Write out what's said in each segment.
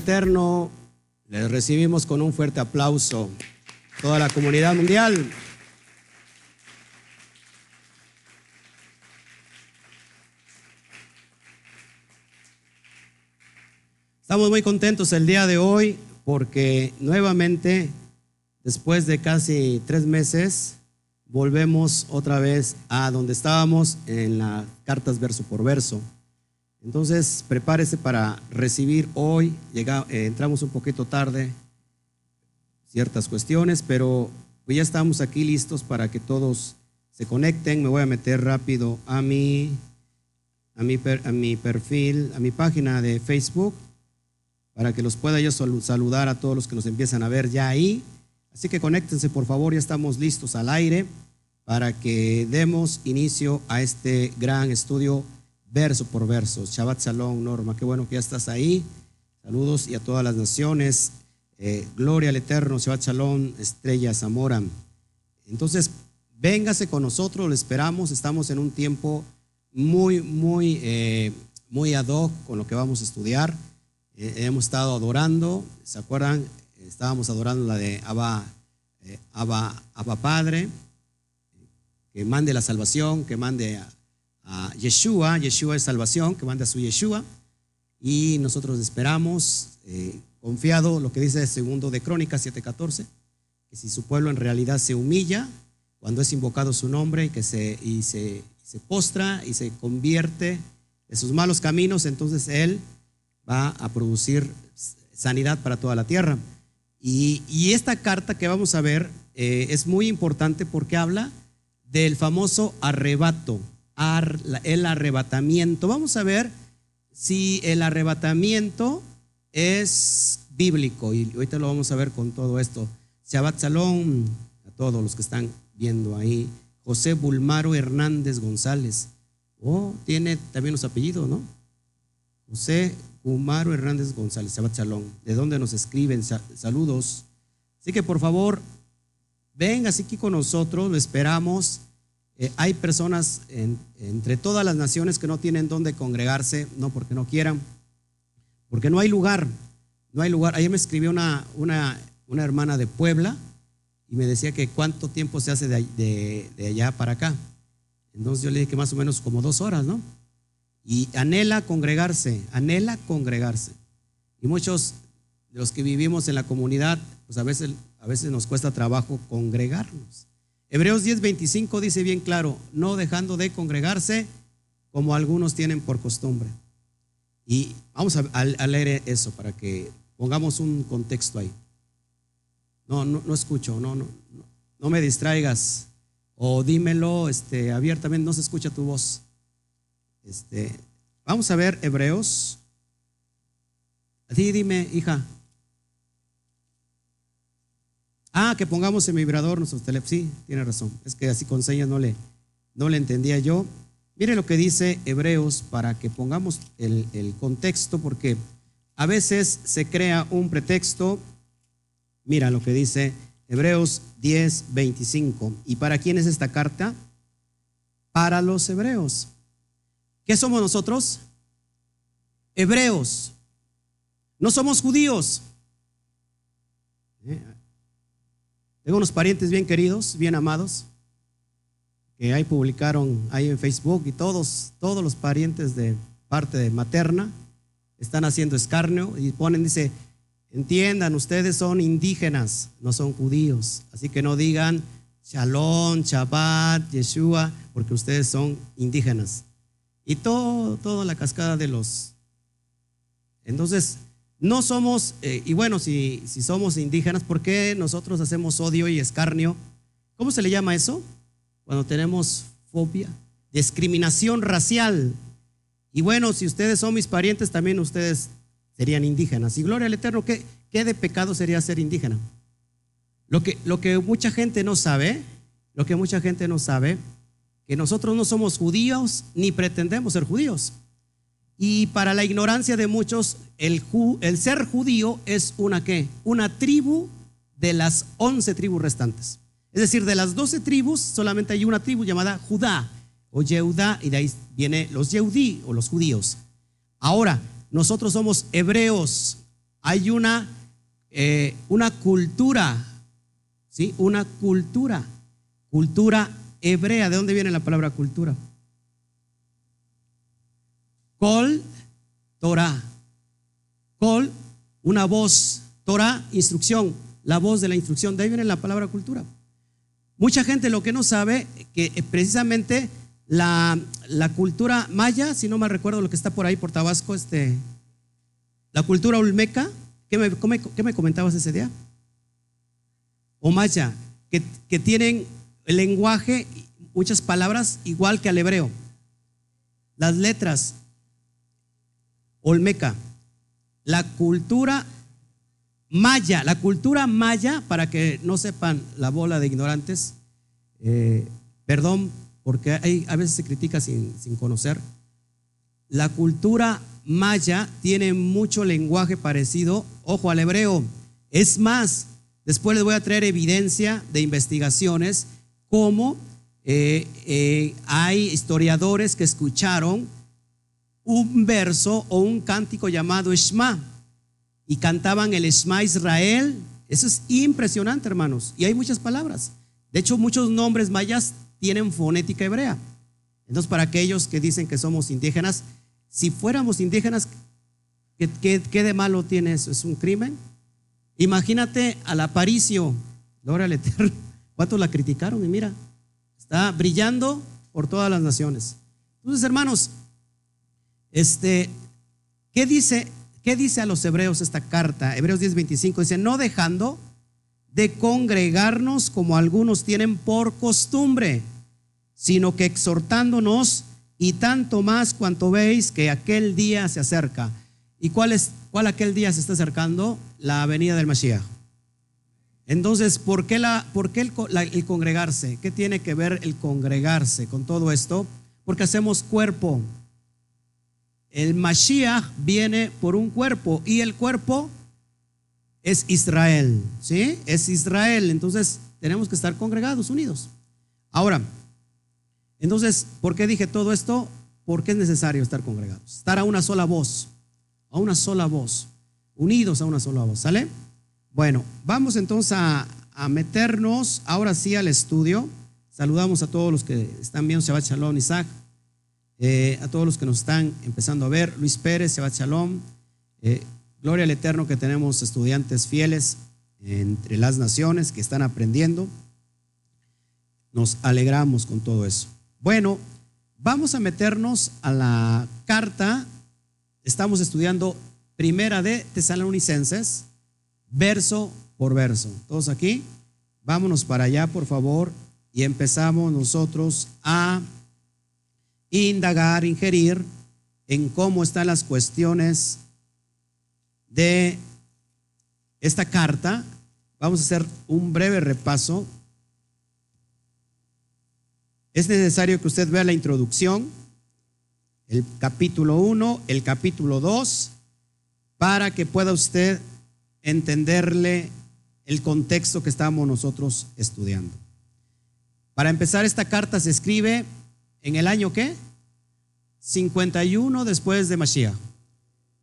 Eterno. Les recibimos con un fuerte aplauso. Toda la comunidad mundial. Estamos muy contentos el día de hoy porque nuevamente, después de casi tres meses, volvemos otra vez a donde estábamos en las cartas verso por verso. Entonces, prepárese para recibir hoy. Llega, eh, entramos un poquito tarde, ciertas cuestiones, pero pues ya estamos aquí listos para que todos se conecten. Me voy a meter rápido a mi, a mi, a mi perfil, a mi página de Facebook, para que los pueda yo saludar a todos los que nos empiezan a ver ya ahí. Así que conéctense, por favor, ya estamos listos al aire para que demos inicio a este gran estudio verso por verso. Shabbat Shalom, Norma, qué bueno que ya estás ahí. Saludos y a todas las naciones. Eh, gloria al Eterno, Shabbat Shalom, Estrella Zamora. Entonces, véngase con nosotros, lo esperamos. Estamos en un tiempo muy, muy, eh, muy ad hoc con lo que vamos a estudiar. Eh, hemos estado adorando, ¿se acuerdan? Estábamos adorando la de Abba, Abba, Abba Padre, que mande la salvación, que mande a a Yeshua. Yeshua es salvación, que manda a su Yeshua. Y nosotros esperamos, eh, confiado, lo que dice el segundo de Crónicas 7:14, que si su pueblo en realidad se humilla, cuando es invocado su nombre y que se, y se, se postra y se convierte de sus malos caminos, entonces Él va a producir sanidad para toda la tierra. Y, y esta carta que vamos a ver eh, es muy importante porque habla del famoso arrebato el arrebatamiento. Vamos a ver si el arrebatamiento es bíblico y ahorita lo vamos a ver con todo esto. Shabbat Salón a todos los que están viendo ahí. José Bulmaro Hernández González. Oh, tiene también los apellidos, ¿no? José Bulmaro Hernández González, Shabbat Salón. ¿De dónde nos escriben? Saludos. Así que por favor, venga aquí con nosotros, lo esperamos. Eh, hay personas entre todas las naciones que no tienen dónde congregarse, no porque no quieran, porque no hay lugar, no hay lugar. Ayer me escribió una, una, una hermana de Puebla y me decía que cuánto tiempo se hace de, de, allá para acá. Entonces yo le dije que más o menos como dos horas, ¿no? Y anhela congregarse, anhela congregarse. Y muchos de los que vivimos en la comunidad, pues a veces, a veces nos cuesta trabajo congregarnos. Hebreos 10:25 dice bien claro, no dejando de congregarse como algunos tienen por costumbre. Y vamos a, leer eso para que pongamos un contexto ahí. No, no, no escucho, no, no, no me distraigas. O dímelo este, abiertamente, no se escucha tu voz. Este, vamos a ver Hebreos. Sí, dime, hija. Ah, que pongamos en vibrador nuestros teléfonos. Sí, tiene razón. Es que así con señas no le, no le entendía yo. Mire lo que dice Hebreos para que pongamos el, el contexto, porque a veces se crea un pretexto. Mira lo que dice Hebreos 10, 25. ¿Y para quién es esta carta? Para los hebreos. ¿Qué somos nosotros? Hebreos. No somos judíos. ¿Eh? Tengo unos parientes bien queridos, bien amados, que ahí publicaron ahí en Facebook y todos, todos los parientes de parte de materna están haciendo escarnio y ponen, dice, entiendan, ustedes son indígenas, no son judíos. Así que no digan Shalom, Shabbat, Yeshua, porque ustedes son indígenas. Y todo, toda la cascada de los... Entonces, no somos, eh, y bueno, si, si somos indígenas, ¿por qué nosotros hacemos odio y escarnio? ¿Cómo se le llama eso? Cuando tenemos fobia, discriminación racial. Y bueno, si ustedes son mis parientes, también ustedes serían indígenas. Y gloria al Eterno, ¿qué, qué de pecado sería ser indígena? Lo que, lo que mucha gente no sabe, lo que mucha gente no sabe, que nosotros no somos judíos ni pretendemos ser judíos. Y para la ignorancia de muchos, el, ser judío es una qué? Una tribu de las once tribus restantes. Es decir, de las doce tribus, solamente hay una tribu llamada Judá o Yehuda, y de ahí viene los Yehudí o los judíos. Ahora, nosotros somos hebreos. hay una, eh, una cultura, ¿sí? Una cultura, cultura hebrea. ¿De dónde viene la palabra cultura? Col, Torah. Col, una voz. Torah, instrucción. La voz de la instrucción. De ahí viene la palabra cultura. Mucha gente lo que no sabe, que precisamente la, cultura maya, si no me recuerdo lo que está por ahí, por Tabasco, este, la cultura olmeca, ¿qué me, qué me comentabas ese día? O maya, que, que tienen el lenguaje, muchas palabras igual que al hebreo. Las letras, olmeca. La cultura maya, la cultura maya, para que no sepan la bola de ignorantes, eh, perdón, porque a veces se critica sin, conocer, la cultura maya tiene mucho lenguaje parecido, ojo al hebreo. Es más, después les voy a traer evidencia de investigaciones como eh, eh, hay historiadores que escucharon un verso o un cántico llamado Shema y cantaban el Shema Israel. Eso es impresionante, hermanos. Y hay muchas palabras. De hecho, muchos nombres mayas tienen fonética hebrea. Entonces, para aquellos que dicen que somos indígenas, si fuéramos indígenas, ¿qué, de malo tiene eso? ¿Es un crimen? Imagínate al Aparicio, gloria al Eterno. ¿Cuántos la criticaron? Y mira, está brillando por todas las naciones. Entonces, hermanos, este, ¿qué dice ¿Qué dice a los hebreos esta carta? Hebreos 10:25 dice, no dejando de congregarnos como algunos tienen por costumbre, sino que exhortándonos y tanto más cuanto veis que aquel día se acerca. ¿Y cuál es cuál aquel día se está acercando? La venida del Mashiach. Entonces, ¿por qué, la, por qué el, el congregarse? ¿Qué tiene que ver el congregarse con todo esto? Porque hacemos cuerpo, el Mashiach viene por un cuerpo y el cuerpo es Israel, ¿sí? Es Israel, entonces tenemos que estar congregados, unidos. Ahora, entonces, ¿por qué dije todo esto? Porque es necesario estar congregados, estar a una sola voz, a una sola voz, unidos a una sola voz, ¿sale? Bueno, vamos entonces a, meternos ahora sí al estudio. Saludamos a todos los que están viendo Shabbat Shalom, Isaac. Eh, a todos los que nos están empezando a ver, Luis Pérez, Shabbat Shalom, eh, gloria al Eterno que tenemos estudiantes fieles entre las naciones que están aprendiendo. Nos alegramos con todo eso. Bueno, vamos a meternos a la carta. Estamos estudiando Primera de Tesalonicenses, verso por verso. ¿Todos aquí? Vámonos para allá, por favor, y empezamos nosotros a indagar, ingerir en cómo están las cuestiones de esta carta. Vamos a hacer un breve repaso. Es necesario que usted vea la introducción, el capítulo 1, el capítulo 2, para que pueda usted entenderle el contexto que estamos nosotros estudiando. Para empezar, esta carta se escribe ¿En el año qué? 51 después de Mashiach.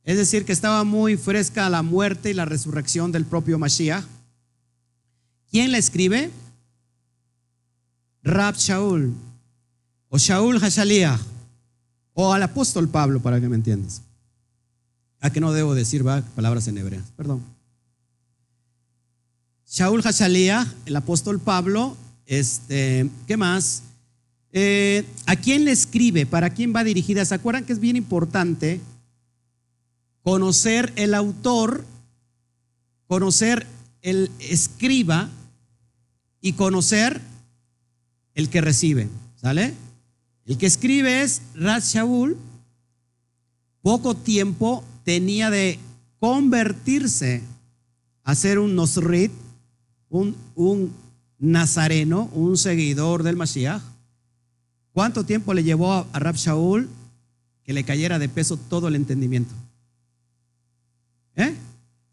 Es decir, que estaba muy fresca la muerte y la resurrección del propio Mashiach. ¿Quién la escribe? Rab Shaul o Shaul Hashaliah o al apóstol Pablo, para que me entiendas. A que no debo decir palabras en hebreo, perdón. Shaul Hashaliah, el apóstol Pablo, este, ¿qué más? Eh, ¿A quién le escribe? ¿Para quién va dirigida? ¿Se acuerdan que es bien importante conocer el autor, conocer el escriba y conocer el que recibe? ¿Sale? El que escribe es Raz Shaul. Poco tiempo tenía de convertirse a ser un Nosrit, un, un nazareno, un seguidor del Mashiach. ¿Cuánto tiempo le llevó a Rab Shaul que le cayera de peso todo el entendimiento? ¿Eh?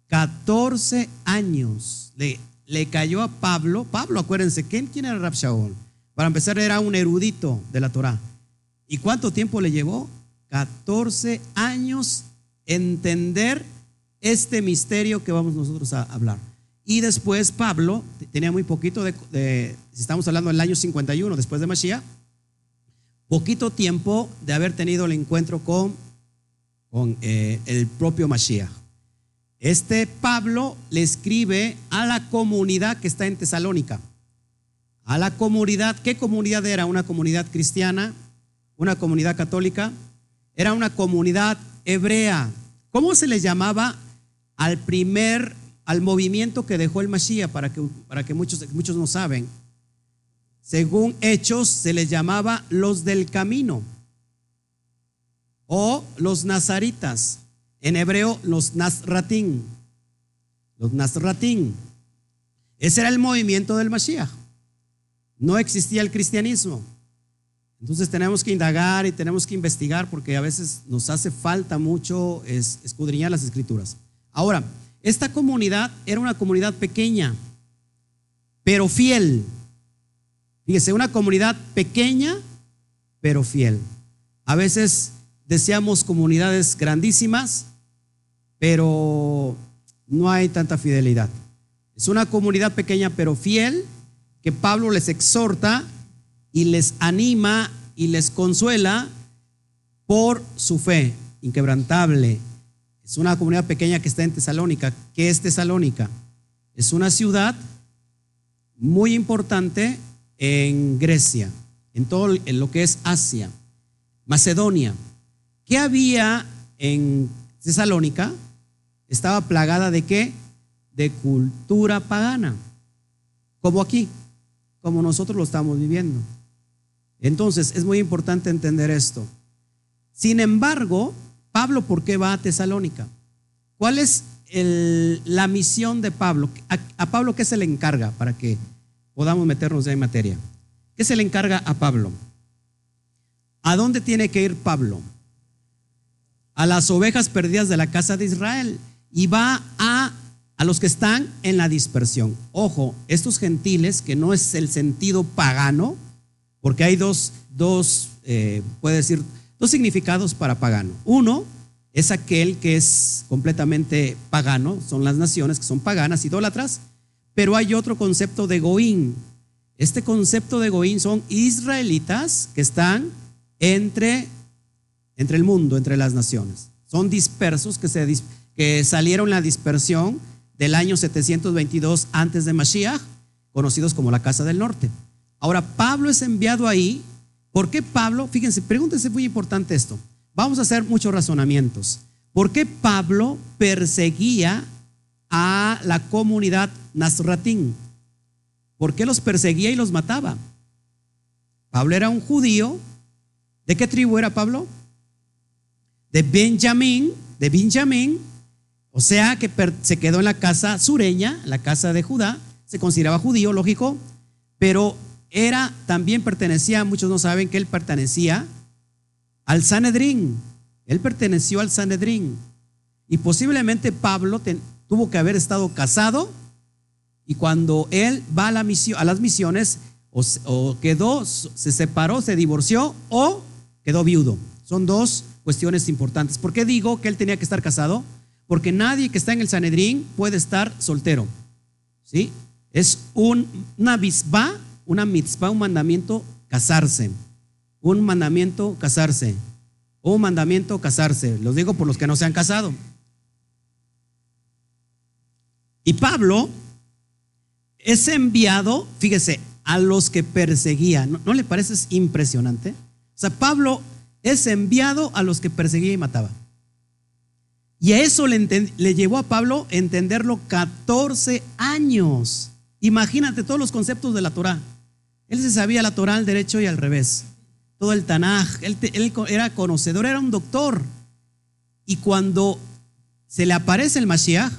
14 años le, le cayó a Pablo. Pablo, acuérdense, ¿quién, quién era Rab Shaul? Para empezar, era un erudito de la Torah. ¿Y cuánto tiempo le llevó? 14 años entender este misterio que vamos nosotros a hablar. Y después Pablo, tenía muy poquito de, si estamos hablando del año 51, después de Mashiach, poquito tiempo de haber tenido el encuentro con, con eh, el propio Mashiach. Este Pablo le escribe a la comunidad que está en Tesalónica. A la comunidad, ¿qué comunidad era? ¿Una comunidad cristiana? ¿Una comunidad católica? Era una comunidad hebrea. ¿Cómo se les llamaba al primer, al movimiento que dejó el Mashiach? Para que, para que muchos, muchos no saben. Según Hechos, se les llamaba los del camino o los nazaritas. En hebreo, los nazratín. Los nazratín. Ese era el movimiento del Mashiach. No existía el cristianismo. Entonces tenemos que indagar y tenemos que investigar porque a veces nos hace falta mucho escudriñar las escrituras. Ahora, esta comunidad era una comunidad pequeña, pero fiel. Fíjese, una comunidad pequeña, pero fiel. A veces deseamos comunidades grandísimas, pero no hay tanta fidelidad. Es una comunidad pequeña, pero fiel, que Pablo les exhorta y les anima y les consuela por su fe inquebrantable. Es una comunidad pequeña que está en Tesalónica. ¿Qué es Tesalónica? Es una ciudad muy importante en Grecia, en todo en lo que es Asia, Macedonia. ¿Qué había en Tesalónica? Estaba plagada de qué? De cultura pagana, como aquí, como nosotros lo estamos viviendo. Entonces, es muy importante entender esto. Sin embargo, Pablo, ¿por qué va a Tesalónica? ¿Cuál es la misión de Pablo? A, Pablo, ¿qué se le encarga para que podamos meternos ya en materia? ¿Qué se le encarga a Pablo? ¿A dónde tiene que ir Pablo? A las ovejas perdidas de la casa de Israel y va a, a los que están en la dispersión. Ojo, estos gentiles, que no es el sentido pagano, porque hay dos, dos eh, puede decir, dos significados para pagano. Uno es aquel que es completamente pagano, son las naciones que son paganas, idólatras, pero hay otro concepto de Goín. Este concepto de Goín son israelitas que están entre, entre el mundo, entre las naciones. Son dispersos que, se, que salieron la dispersión del año 722 antes de Mashiach, conocidos como la Casa del Norte. Ahora, Pablo es enviado ahí. ¿Por qué Pablo? Fíjense, pregúntense muy importante esto. Vamos a hacer muchos razonamientos. ¿Por qué Pablo perseguía a la comunidad Nazratín? ¿Por qué los perseguía y los mataba? Pablo era un judío. ¿De qué tribu era Pablo? De Benjamín, de Benjamín. O sea que se quedó en la casa sureña, la casa de Judá. Se consideraba judío, lógico. Pero era, también pertenecía, muchos no saben que él pertenecía al Sanedrín. Él perteneció al Sanedrín. Y posiblemente Pablo tuvo que haber estado casado y cuando él va a, la misión, a las misiones o, quedó, se separó, se divorció o quedó viudo. Son dos cuestiones importantes. ¿Por qué digo que él tenía que estar casado? Porque nadie que está en el Sanedrín puede estar soltero. ¿Sí? Es un, una bisba una mitzvah, un mandamiento, casarse. Un mandamiento, casarse. Un mandamiento, casarse. Los digo por los que no se han casado. Y Pablo es enviado, fíjese, a los que perseguía. ¿No, le parece impresionante? O sea, Pablo es enviado a los que perseguía y mataba. Y a eso le, le llevó a Pablo entenderlo 14 años. Imagínate todos los conceptos de la Torah. Él se sabía la Torah al derecho y al revés. Todo el Tanaj. Él, era conocedor, era un doctor. Y cuando se le aparece el Mashiach,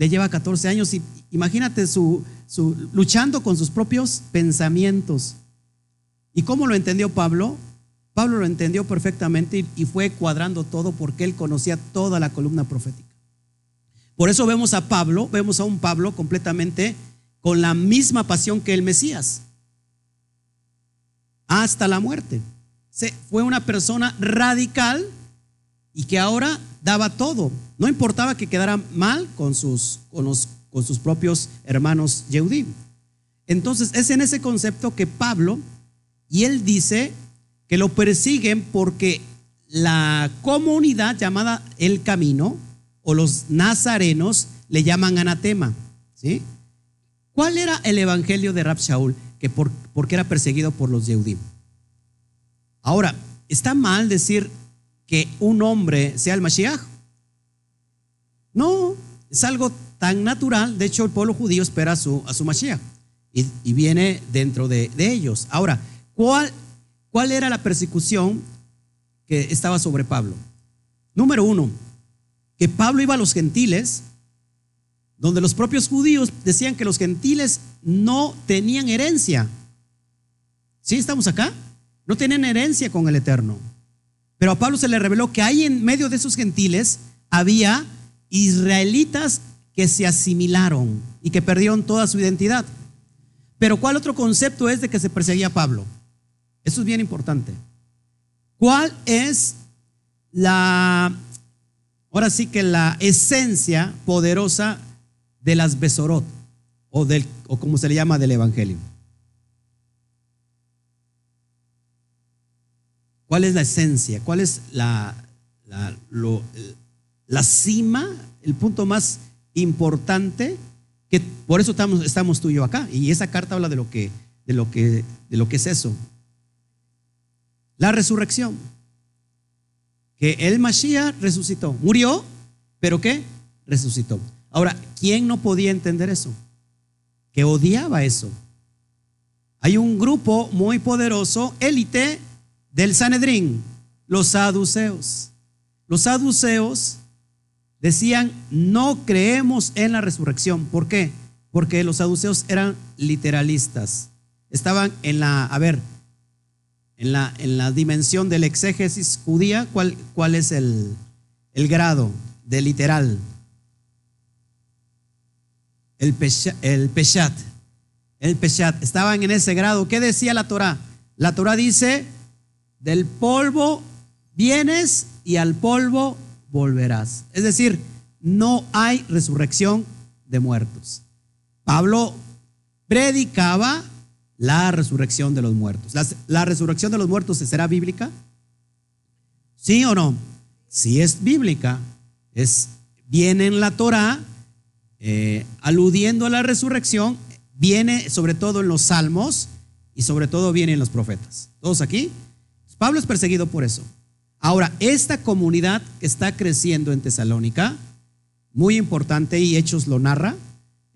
le lleva 14 años. Y imagínate su, luchando con sus propios pensamientos. ¿Y cómo lo entendió Pablo? Pablo lo entendió perfectamente y fue cuadrando todo porque él conocía toda la columna profética. Por eso vemos a Pablo, vemos a un Pablo completamente con la misma pasión que el Mesías hasta la muerte. Se, fue una persona radical y que ahora daba todo. No importaba que quedara mal con sus, con los, con sus propios hermanos Yehudim. Entonces es en ese concepto que Pablo, y él dice que lo persiguen porque la comunidad llamada el camino o los nazarenos le llaman anatema. ¿sí? ¿Cuál era el evangelio de Rab Shaul? Que por, porque era perseguido por los Yehudim. Ahora, ¿está mal decir que un hombre sea el Mashiach? No, es algo tan natural. De hecho, el pueblo judío espera a su, a su Mashiach y, viene dentro de, ellos. Ahora, ¿cuál, ¿cuál era la persecución que estaba sobre Pablo? Número uno, que Pablo iba a los gentiles, donde los propios judíos decían que los gentiles no tenían herencia. ¿Sí estamos acá? No tenían herencia con el Eterno. Pero a Pablo se le reveló que ahí en medio de esos gentiles había israelitas que se asimilaron y que perdieron toda su identidad. Pero ¿cuál otro concepto es de que se perseguía Pablo? Eso es bien importante. ¿Cuál es la, ahora sí que la esencia poderosa de las Besorot o, del, o como se le llama del Evangelio? ¿Cuál es la esencia? ¿Cuál es la, la, la cima, el punto más importante? Que por eso estamos, tú y yo acá. Y esa carta habla de lo que, de lo que, de lo que es eso. La resurrección. Que el Mashiach resucitó. Murió, pero ¿qué? Resucitó. Ahora, ¿quién no podía entender eso? Que odiaba eso. Hay un grupo muy poderoso, élite, del Sanedrín, los saduceos. Los saduceos decían, no creemos en la resurrección. ¿Por qué? Porque los saduceos eran literalistas. Estaban en la, a ver, en la, en la dimensión del exégesis judía, ¿cuál, cuál es el, el grado de literal? El, el peshat. El peshat. Estaban en ese grado. ¿Qué decía la Torah? La Torah dice, del polvo vienes y al polvo volverás. Es decir, no hay resurrección de muertos. Pablo predicaba la resurrección de los muertos. ¿La, resurrección de los muertos será bíblica? ¿Sí o no? Si es bíblica, es, viene en la Torah, eh, aludiendo a la resurrección, viene sobre todo en los salmos y sobre todo viene en los profetas. ¿Todos aquí? Pablo es perseguido por eso. Ahora, esta comunidad que está creciendo en Tesalónica, muy importante y Hechos lo narra,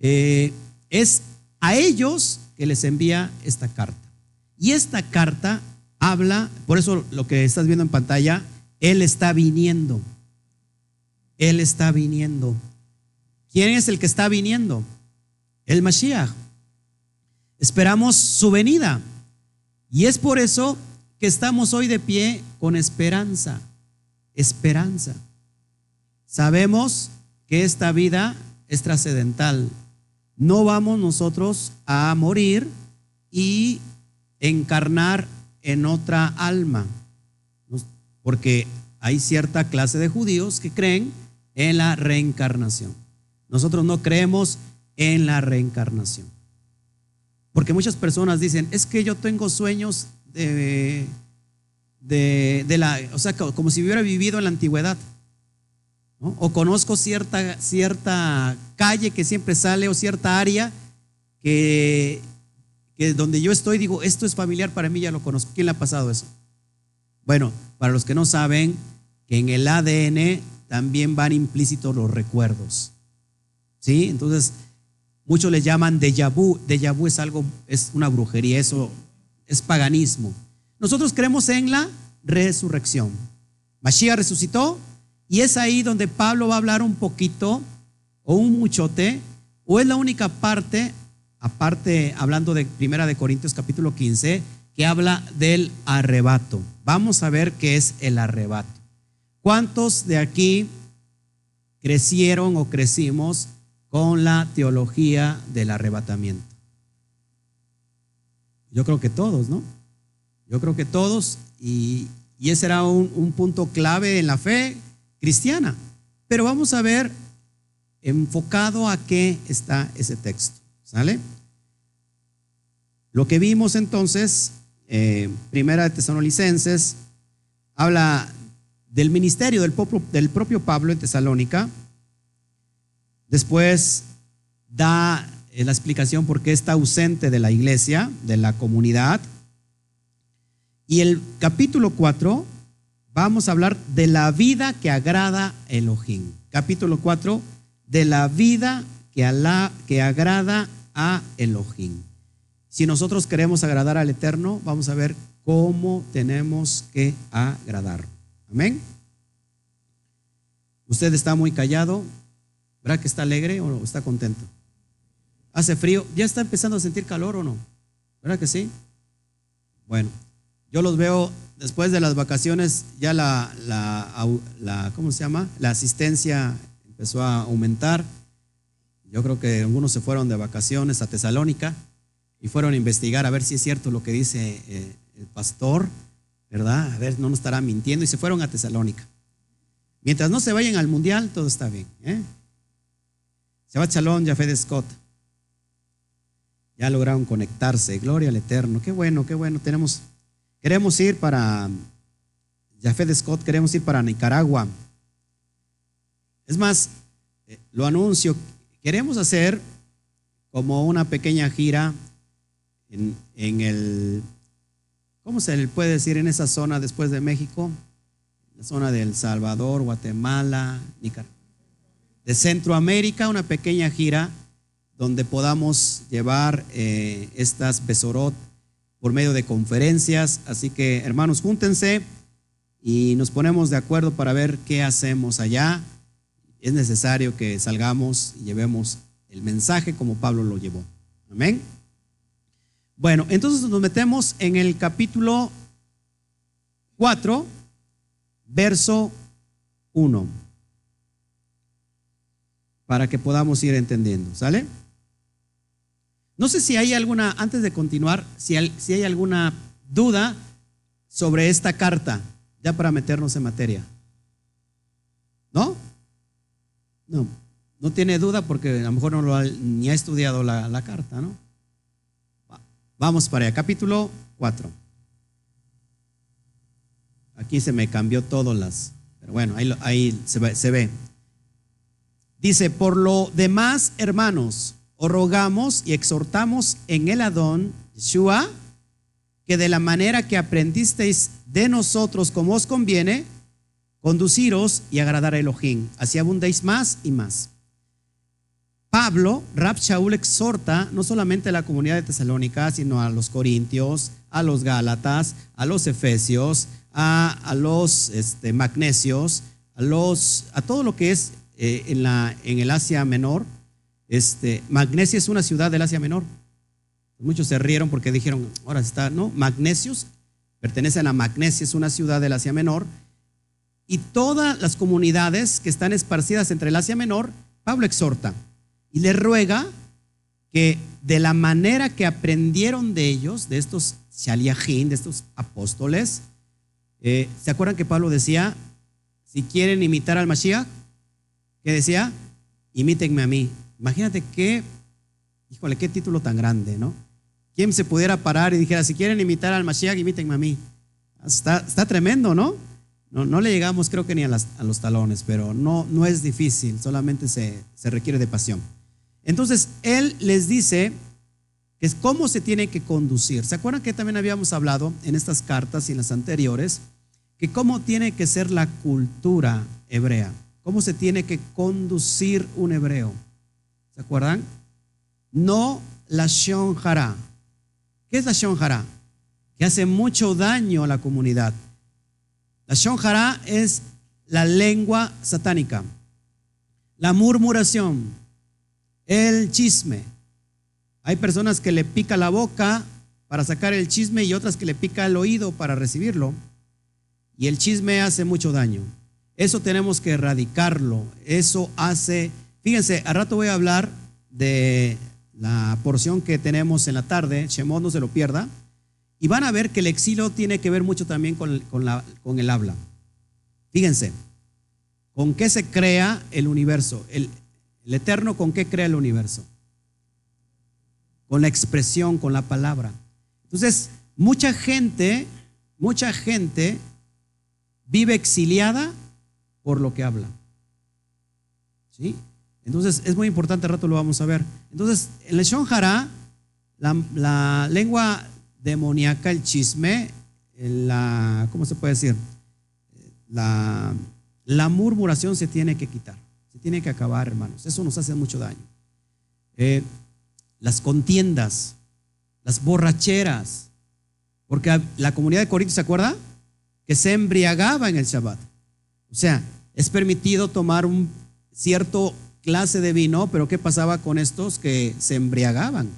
eh, es a ellos que les envía esta carta. Y esta carta habla, por eso lo que estás viendo en pantalla, Él está viniendo. Él está viniendo. ¿Quién es el que está viniendo? El Mashiach. Esperamos su venida. Y es por eso estamos hoy de pie con esperanza, esperanza. Sabemos que esta vida es trascendental. No vamos nosotros a morir y encarnar en otra alma, porque hay cierta clase de judíos que creen en la reencarnación. Nosotros no creemos en la reencarnación. Porque muchas personas dicen, es que yo tengo sueños de, de, la, o sea, como si hubiera vivido en la antigüedad. O conozco cierta, cierta calle que siempre sale o cierta área que, que donde yo estoy, digo, esto es familiar para mí, ya lo conozco. ¿Quién le ha pasado eso? Bueno, para los que no saben, que en el ADN también van implícitos los recuerdos. ¿Sí? Entonces, muchos le llaman déjà vu. Déjà vu es algo, es una brujería, eso es paganismo. Nosotros creemos en la resurrección. Mashiach resucitó y es ahí donde Pablo va a hablar un poquito o un muchote o es la única parte, aparte hablando de Primera de Corintios capítulo 15, que habla del arrebato. Vamos a ver qué es el arrebato. ¿Cuántos de aquí crecieron o crecimos con la teología del arrebatamiento? Yo creo que todos, ¿no? Yo creo que todos, y, ese era un, punto clave en la fe cristiana. pero vamos a ver enfocado a qué está ese texto. ¿Sale? Lo que vimos entonces, eh, primera de Tesalonicenses, habla del ministerio del propio Pablo en Tesalónica. Después da eh, la explicación por qué está ausente de la iglesia, de la comunidad. Y el capítulo 4, vamos a hablar de la vida que agrada Elohim. Capítulo 4, de la vida que, que agrada a Elohim. Si nosotros queremos agradar al Eterno, vamos a ver cómo tenemos que agradar. Amén. Usted está muy callado. ¿Verdad que está alegre o está contento? Hace frío. ¿Ya está empezando a sentir calor o no? ¿Verdad que sí? Bueno, yo los veo después de las vacaciones, ya la, la, ¿cómo se llama? La asistencia empezó a aumentar. Yo creo que algunos se fueron de vacaciones a Tesalónica y fueron a investigar a ver si es cierto lo que dice eh, el pastor, ¿verdad? A ver, no nos estará mintiendo y se fueron a Tesalónica. Mientras no se vayan al mundial, todo está bien. ¿eh? Se va Chalón, Jafé de Scott. Ya lograron conectarse. Gloria al Eterno. Qué bueno, qué bueno. Tenemos, queremos ir para Jafé de Scott, queremos ir para Nicaragua. Es más, eh, lo anuncio, queremos hacer como una pequeña gira en, en el, ¿cómo se le puede decir en esa zona después de México? la zona de El Salvador, Guatemala, Nicaragua. De Centroamérica, una pequeña gira donde podamos llevar eh, estas Besorot por medio de conferencias. Así que, hermanos, júntense y nos ponemos de acuerdo para ver qué hacemos allá. Es necesario que salgamos y llevemos el mensaje como Pablo lo llevó. Amén. Bueno, entonces nos metemos en el capítulo 4 verso 1, para que podamos ir entendiendo, ¿sale? No sé si hay alguna, antes de continuar, si hay, si hay alguna duda sobre esta carta, ya para meternos en materia. ¿No? No, no tiene duda porque a lo mejor no lo ha, ni ha estudiado la, la carta, ¿no? Vamos para allá, capítulo 4. Aquí se me cambió todo las, pero bueno, ahí, ahí se ve. Dice, por lo demás, hermanos, os rogamos y exhortamos en el Adón, Yeshua, que de la manera que aprendisteis de nosotros como os conviene, conduciros y agradar a Elohim, así abundéis más y más. Pablo, Rab Shaul exhorta no solamente a la comunidad de Tesalónica, sino a los corintios, a los gálatas, a los efesios, a, los este, magnesios, a, los, a todo lo que es eh, en, la, en el Asia Menor. Este, Magnesia es una ciudad del Asia Menor. Muchos se rieron porque dijeron, ahora está, ¿no? Magnesios pertenecen a Magnesia, es una ciudad del Asia Menor. Y todas las comunidades que están esparcidas entre el Asia Menor, Pablo exhorta y le ruega que de la manera que aprendieron de ellos, de estos shaliachim, de estos apóstoles, eh, ¿Se acuerdan que Pablo decía, si quieren imitar al Mashiach, ¿qué decía? Imítenme a mí. Imagínate qué, híjole, qué título tan grande, ¿no? ¿Quién se pudiera parar y dijera, si quieren imitar al Mashiach, imítenme a mí? Está, está tremendo, ¿no? ¿no? No le llegamos creo que ni a, a, los talones, pero no, no es difícil, solamente se, se requiere de pasión. Entonces, él les dice que es cómo se tiene que conducir. ¿Se acuerdan que también habíamos hablado en estas cartas y en las anteriores? que cómo tiene que ser la cultura hebrea, cómo se tiene que conducir un hebreo. ¿Se acuerdan? No la shonjara. ¿Qué es la shonjara? Que hace mucho daño a la comunidad. La shonjara es la lengua satánica, la murmuración, el chisme. Hay personas que le pica la boca para sacar el chisme y otras que le pica el oído para recibirlo. Y el chisme hace mucho daño. Eso tenemos que erradicarlo. Eso hace, fíjense, al rato voy a hablar de la porción que tenemos en la tarde, Shemot no se lo pierda, y van a ver que el exilio tiene que ver mucho también con, con el habla. Fíjense, ¿Con qué se crea el universo? El, el Eterno, ¿con qué crea el universo? Con la expresión, con la palabra. Entonces, mucha gente, mucha gente vive exiliada por lo que habla. ¿Sí? Entonces, es muy importante, rato lo vamos a ver. Entonces, el Leshon Hara, la, lengua demoníaca, el chisme, la, ¿cómo se puede decir? La, la murmuración se tiene que quitar, se tiene que acabar, hermanos. Eso nos hace mucho daño. Eh, las contiendas, las borracheras, porque la comunidad de Corinto, ¿se acuerda? Que se embriagaba en el Shabbat. O sea, es permitido tomar un cierto clase de vino, pero ¿qué pasaba con estos que se embriagaban?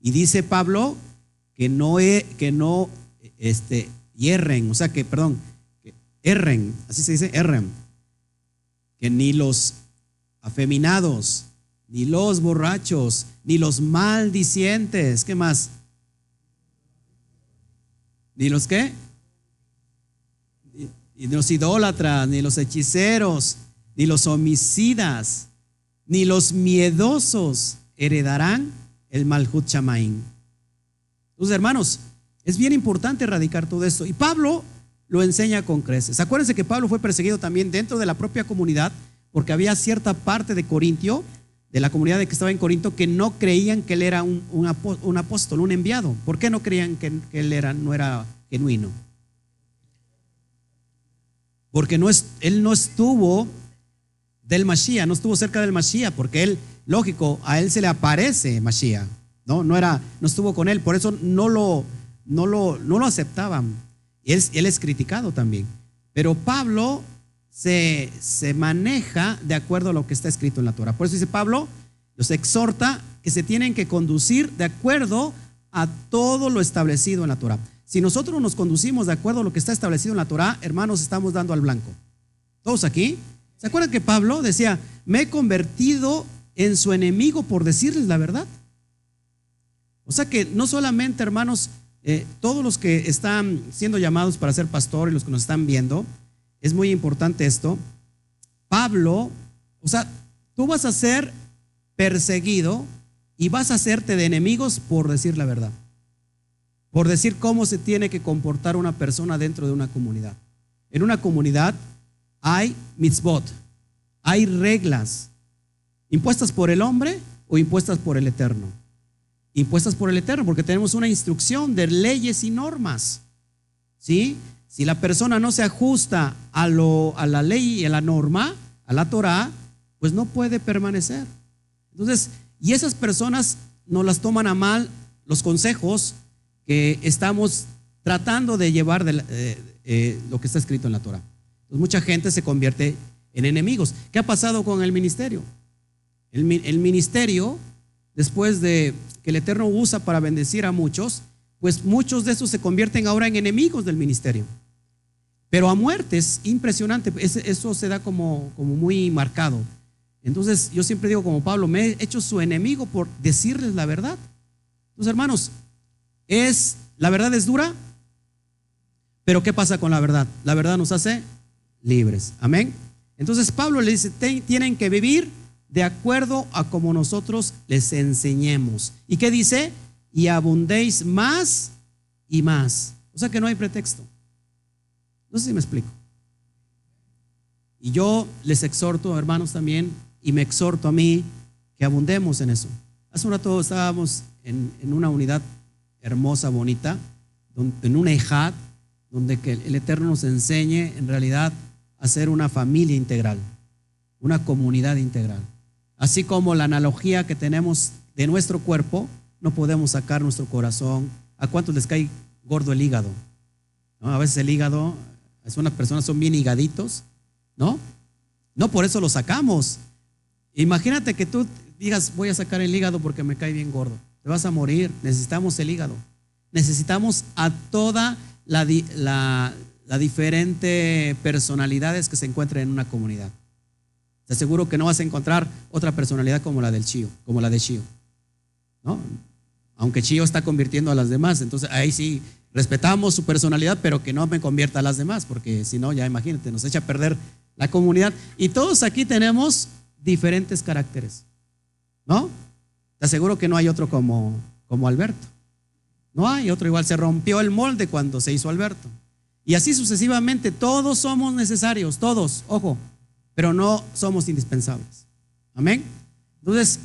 Y dice Pablo que no, que no este, hierren, o sea que, perdón, que erren, así se dice, erren, que ni los afeminados, ni los borrachos, ni los maldicientes, ¿qué más? ¿Ni los qué? Ni los idólatras, ni los hechiceros, ni los homicidas, ni los miedosos heredarán el Malhut Chamaín. Entonces, hermanos, es bien importante erradicar todo esto. Y Pablo lo enseña con creces. Acuérdense que Pablo fue perseguido también dentro de la propia comunidad, porque había cierta parte de Corintio, de la comunidad de que estaba en Corinto, que no creían que él era un, apóstol, un enviado. ¿Por qué no creían que, él era, no era genuino? Porque no es, él no estuvo del Mashiach, no estuvo cerca del Mashiach, porque él, lógico, a él se le aparece Mashiach, ¿no? No, era, no estuvo con él, por eso no lo, no lo, no lo aceptaban. Él, él es criticado también. Pero Pablo se, se maneja de acuerdo a lo que está escrito en la Torah. Por eso dice Pablo, los exhorta que se tienen que conducir de acuerdo a todo lo establecido en la Torah. Si nosotros nos conducimos de acuerdo a lo que está establecido en la Torah, hermanos, estamos dando al blanco. ¿Todos aquí? ¿Se acuerdan que Pablo decía, me he convertido en su enemigo por decirles la verdad? O sea que no solamente, hermanos, eh, todos los que están siendo llamados para ser pastor y los que nos están viendo, es muy importante esto. Pablo, o sea, tú vas a ser perseguido y vas a hacerte de enemigos por decir la verdad, por decir cómo se tiene que comportar una persona dentro de una comunidad. En una comunidad hay mitzvot, hay reglas impuestas por el hombre o impuestas por el Eterno impuestas por el Eterno, porque tenemos una instrucción de leyes y normas. ¿Sí? Si la persona no se ajusta a, lo, a la ley y a la norma, a la Torah, pues no puede permanecer. Entonces, y esas personas no las toman a mal los consejos que estamos tratando de llevar de eh, eh, lo que está escrito en la Torah. Entonces, mucha gente se convierte en enemigos. ¿Qué ha pasado con el ministerio? El, ministerio, después de que el Eterno usa para bendecir a muchos, pues muchos de esos se convierten ahora en enemigos del ministerio. Pero a muerte es impresionante, eso se da como, como muy marcado. Entonces yo siempre digo como Pablo, me he hecho su enemigo por decirles la verdad. Entonces hermanos, es, la verdad es dura, pero ¿qué pasa con la verdad? La verdad nos hace libres. Amén. Entonces Pablo le dice, tienen que vivir de acuerdo a como nosotros les enseñemos. ¿Y qué dice? Y abundéis más y más. O sea que no hay pretexto. No sé si me explico. Y yo les exhorto, hermanos, también, y me exhorto a mí, que abundemos en eso. Hace un rato estábamos en, una unidad hermosa, bonita, en un ejad, donde que el Eterno nos enseñe en realidad a ser una familia integral, una comunidad integral. Así como la analogía que tenemos de nuestro cuerpo, no podemos sacar nuestro corazón. ¿A cuántos les cae gordo el hígado? A veces el hígado, unas personas son bien higaditos, ¿no? No por eso lo sacamos. Imagínate que tú digas, voy a sacar el hígado porque me cae bien gordo. Te vas a morir. Necesitamos el hígado. Necesitamos a toda la, la diferente personalidades que se encuentran en una comunidad. Te aseguro que no vas a encontrar otra personalidad como la del Chío, como la de Chío. ¿no? Aunque Chío está convirtiendo a las demás, entonces ahí sí respetamos su personalidad, pero que no me convierta a las demás, porque si no, ya imagínate, nos echa a perder La comunidad. Y todos aquí tenemos diferentes caracteres. ¿No? Te aseguro que no hay otro como, como Alberto. No hay otro igual. Se rompió el molde cuando se hizo Alberto. Y así sucesivamente, todos somos necesarios, todos, ojo, pero no somos indispensables. Amén. Entonces,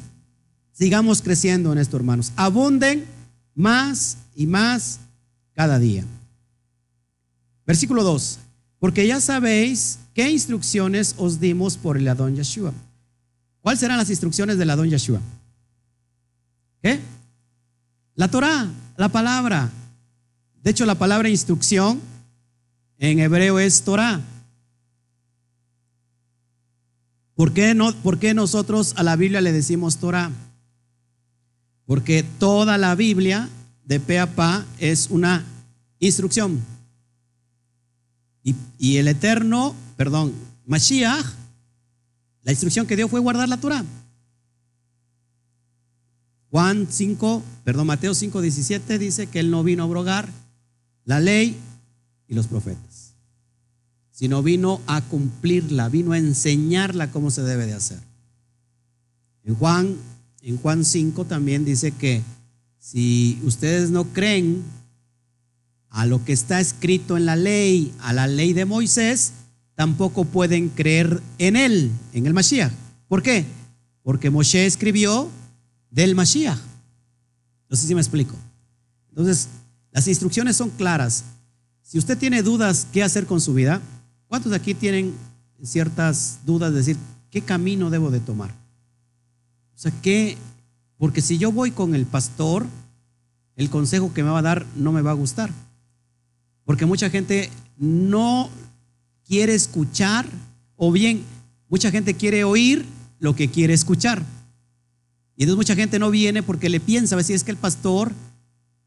sigamos creciendo en esto, hermanos. Abunden más y más cada día. Versículo 2. Porque ya sabéis qué instrucciones os dimos por el Adón Yeshua. ¿Cuáles serán las instrucciones del Adón Yeshua? ¿Qué? La Torah, la palabra. De hecho, la palabra instrucción en hebreo es Torah. ¿Por qué, no, ¿Por qué nosotros a la Biblia le decimos Torah? Porque toda la Biblia, de pe a pa, es una instrucción. Y, y el eterno, perdón, Mashiach, la instrucción que dio fue guardar la Torah. Juan 5, perdón, Mateo 5, 17 dice que él no vino a abrogar la ley y los profetas, sino vino a cumplirla, vino a enseñarla cómo se debe de hacer. En Juan, en Juan 5 también dice que si ustedes no creen a lo que está escrito en la ley, a la ley de Moisés, tampoco pueden creer en él, en el Mashiach. ¿Por qué? Porque Moshe escribió del Mashiach. No sé si me explico. Entonces, las instrucciones son claras. Si usted tiene dudas qué hacer con su vida, ¿cuántos de aquí tienen ciertas dudas de decir qué camino debo de tomar? O sea, ¿qué? Porque si yo voy con el pastor, el consejo que me va a dar no me va a gustar. Porque mucha gente no quiere escuchar o bien mucha gente quiere oír lo que quiere escuchar. Y entonces mucha gente no viene porque le piensa, a ver si es que el pastor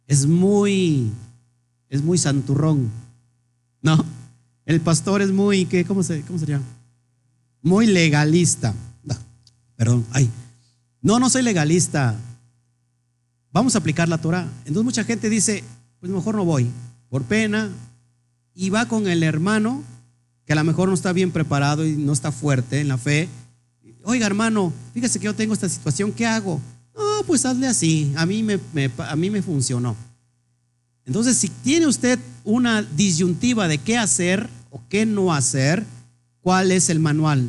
es muy, es muy santurrón. No, el pastor es muy, ¿qué, cómo, se, ¿cómo se llama? Muy legalista. perdón, ay. No, no soy legalista. Vamos a aplicar la Torah. Entonces mucha gente dice, pues mejor no voy, por pena, y va con el hermano que a lo mejor no está bien preparado y no está fuerte en la fe, oiga hermano, fíjese que yo tengo esta situación, ¿qué hago? No, pues hazle así, a mí me, a mí me funcionó. Entonces, si tiene usted una disyuntiva de qué hacer o qué no hacer, ¿cuál es el manual?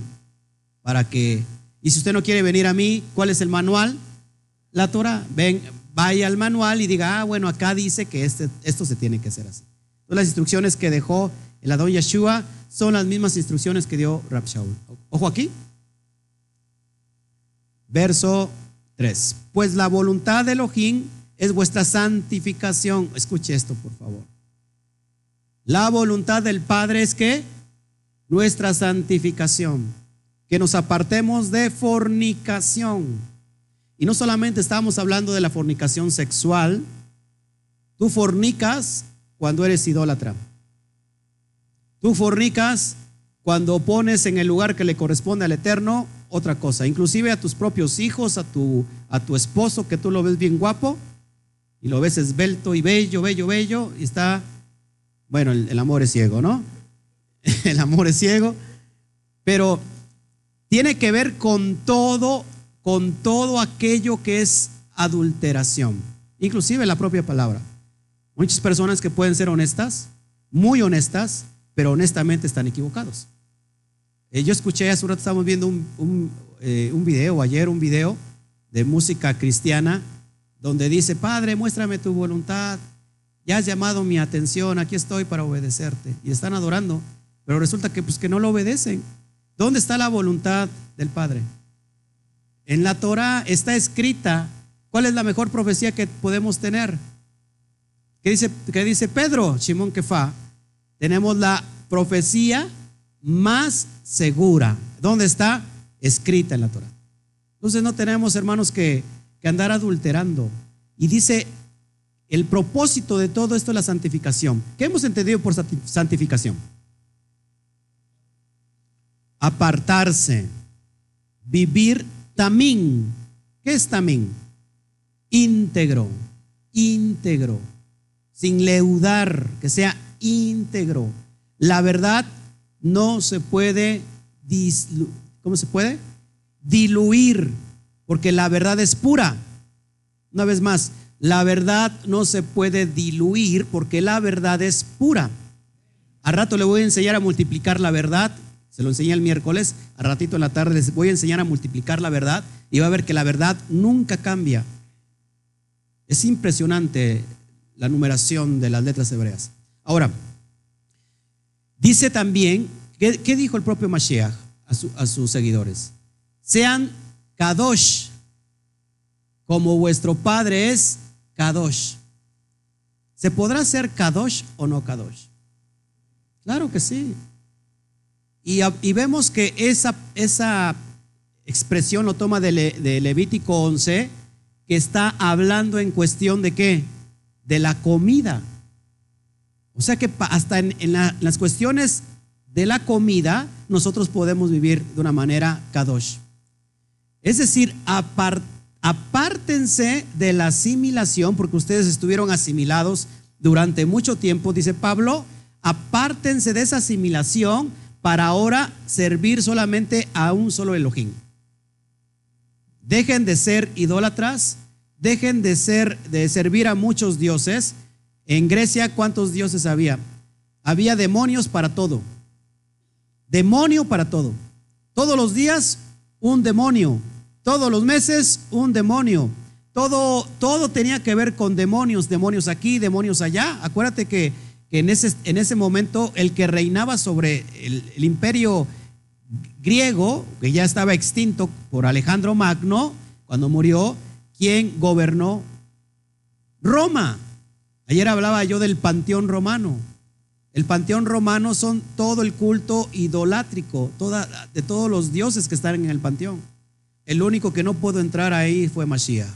Para que, y si usted no quiere venir a mí, ¿cuál es el manual? La Torah. Ven, vaya al manual y diga, ah, bueno, acá dice que este, esto se tiene que hacer así. Entonces, las instrucciones que dejó el Adón Yeshua son las mismas instrucciones que dio Rab Ojo aquí, Verso 3. Pues la voluntad de Elohim es vuestra santificación. Escuche esto, por favor. La voluntad del Padre es que nuestra santificación, que nos apartemos de fornicación. Y no solamente estamos hablando de la fornicación sexual, tú fornicas cuando eres idólatra. Tú fornicas cuando pones en el lugar que le corresponde al Eterno otra cosa, inclusive a tus propios hijos, a tu, a tu esposo que tú lo ves bien guapo y lo ves esbelto y bello, bello, bello, y está, bueno, el, amor es ciego, ¿no? el amor es ciego, pero tiene que ver con todo, con todo aquello que es adulteración, inclusive la propia palabra. Muchas personas que pueden ser honestas, muy honestas, pero honestamente están equivocados. Eh, yo escuché, hace un rato estábamos viendo un, eh, un, video, ayer un video de música cristiana, donde dice, Padre, muéstrame tu voluntad, ya has llamado mi atención, aquí estoy para obedecerte. Y están adorando, pero resulta que, pues, que no lo obedecen. ¿Dónde está la voluntad del Padre? En la Torah está escrita cuál es la mejor profecía que podemos tener. ¿Qué dice, dice Pedro, Simón Kefa? Tenemos la profecía más segura. ¿Dónde está? Escrita en la Torah. Entonces no tenemos, hermanos, que, que andar adulterando. Y dice, el propósito de todo esto es la santificación. ¿Qué hemos entendido por santificación? Apartarse, vivir tamín. ¿Qué es tamín? Íntegro, íntegro, sin leudar, que sea íntegro. La verdad no se puede ¿cómo se puede? Diluir, porque la verdad es pura. Una vez más, la verdad no se puede diluir porque la verdad es pura. A rato le voy a enseñar a multiplicar la verdad. Se lo enseñé el miércoles. A ratito en la tarde les voy a enseñar a multiplicar la verdad. Y va a ver que la verdad nunca cambia. Es impresionante la numeración de las letras hebreas. Ahora, dice también, ¿qué, dijo el propio Mashiach a, a sus seguidores? Sean kadosh, como vuestro Padre es kadosh. ¿Se podrá ser kadosh o no kadosh? Claro que sí. Y, vemos que esa, esa, expresión lo toma de, Levítico 11, que está hablando en cuestión de qué? De la comida. O sea que hasta en, las cuestiones de la comida, nosotros podemos vivir de una manera kadosh. Es decir, apártense de la asimilación, porque ustedes estuvieron asimilados durante mucho tiempo, dice Pablo, apártense de esa asimilación para ahora servir solamente a un solo Elohim. Dejen de ser idólatras, dejen de ser de servir a muchos dioses. En Grecia, ¿cuántos dioses había? Había demonios para todo. Demonio para todo. Todos los días un demonio. Todos los meses un demonio. Todo, todo tenía que ver con demonios, demonios aquí, demonios allá. Acuérdate que en ese, en ese momento el que reinaba sobre el, imperio griego, que ya estaba extinto por Alejandro Magno, cuando murió, ¿quién gobernó? Roma. Ayer hablaba yo del panteón romano. El panteón romano son todo el culto idolátrico, de todos los dioses que están en el panteón. El único que no pudo entrar ahí fue Mashiach.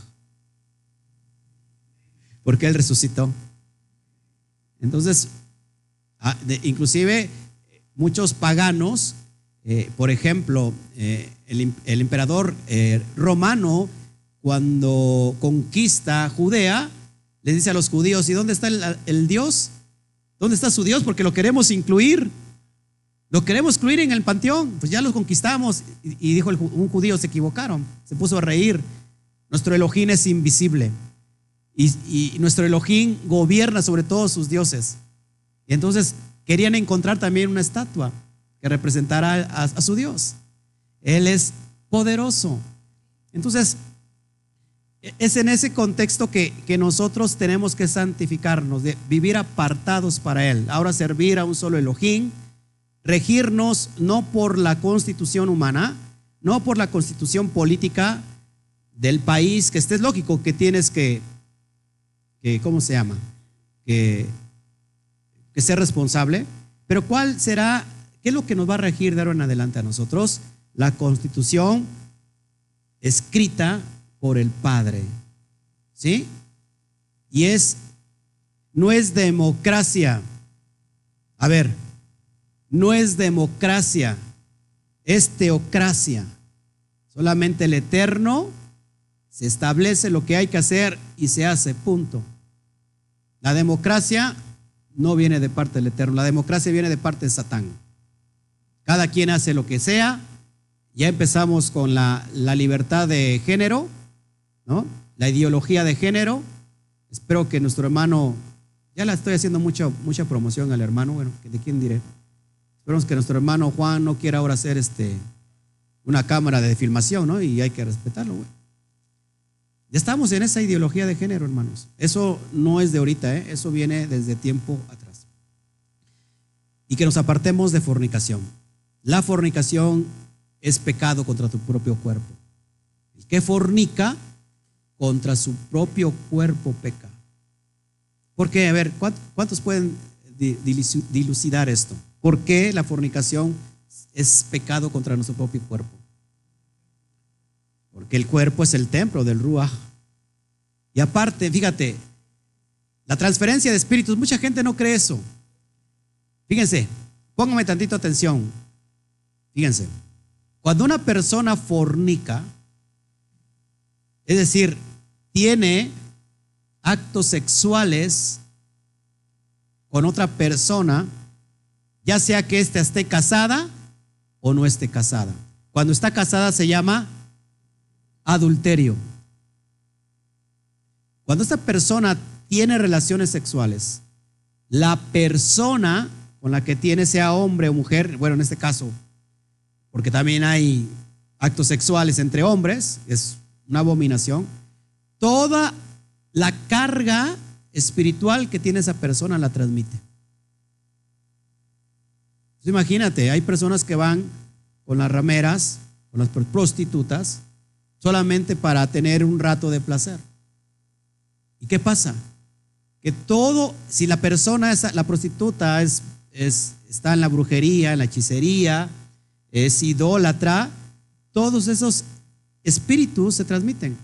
Porque él resucitó. Entonces, ah, inclusive muchos paganos, eh, por ejemplo, eh, el, emperador eh, romano, cuando conquista Judea, le dice a los judíos, ¿y dónde está el, Dios? ¿Dónde está su Dios? Porque lo queremos incluir. Lo queremos incluir en el panteón. Pues ya lo conquistamos. Y, dijo un judío, se equivocaron. Se puso a reír. Nuestro Elohim es invisible. Y, nuestro Elohim gobierna sobre todos sus dioses. Y entonces querían encontrar también una estatua que representara a, su Dios. Él es poderoso. Entonces, es en ese contexto que, que, nosotros tenemos que santificarnos, de vivir apartados para Él. Ahora servir a un solo Elohim, regirnos no por la constitución humana, no por la constitución política del país, que estés lógico que tienes que ¿cómo se llama? Que, que sea responsable. Pero ¿cuál será, qué es lo que nos va a regir de ahora en adelante a nosotros? La constitución escrita por el Padre. ¿Sí? Y es, no es democracia. A ver, no es democracia, es teocracia. Solamente el Eterno se establece lo que hay que hacer y se hace, punto. La democracia no viene de parte del Eterno, la democracia viene de parte de Satán. Cada quien hace lo que sea. Ya empezamos con la, libertad de género, ¿no? La ideología de género. Espero que nuestro hermano, ya le estoy haciendo mucha, mucha promoción al hermano, bueno, ¿de quién diré? Esperamos que nuestro hermano Juan no quiera ahora hacer este, una cámara de filmación, ¿no? Y hay que respetarlo, güey. Ya estamos en esa ideología de género, hermanos. Eso no es de ahorita, ¿eh? eso viene desde tiempo atrás. Y que nos apartemos de fornicación. La fornicación es pecado contra tu propio cuerpo. El que fornica contra su propio cuerpo peca. Porque, a ver, ¿cuántos pueden dilucidar esto? ¿Por qué la fornicación es pecado contra nuestro propio cuerpo? porque el cuerpo es el templo del Ruach. Y aparte, fíjate, la transferencia de espíritus, mucha gente no cree eso. Fíjense, póngame tantito atención. Fíjense, cuando una persona fornica, es decir, tiene actos sexuales con otra persona, ya sea que ésta esté casada o no esté casada. Cuando está casada se llama adulterio. Cuando esta persona tiene relaciones sexuales, la persona con la que tiene, sea hombre o mujer, bueno, en este caso, porque también hay actos sexuales entre hombres, es una abominación, toda la carga espiritual que tiene esa persona la transmite. Imagínate, hay personas que van con las rameras, con las prostitutas, solamente para tener un rato de placer. ¿Y qué pasa? Que todo, si la persona, es, la prostituta es, es, está en la brujería, en la hechicería, es idólatra, todos esos espíritus se transmiten.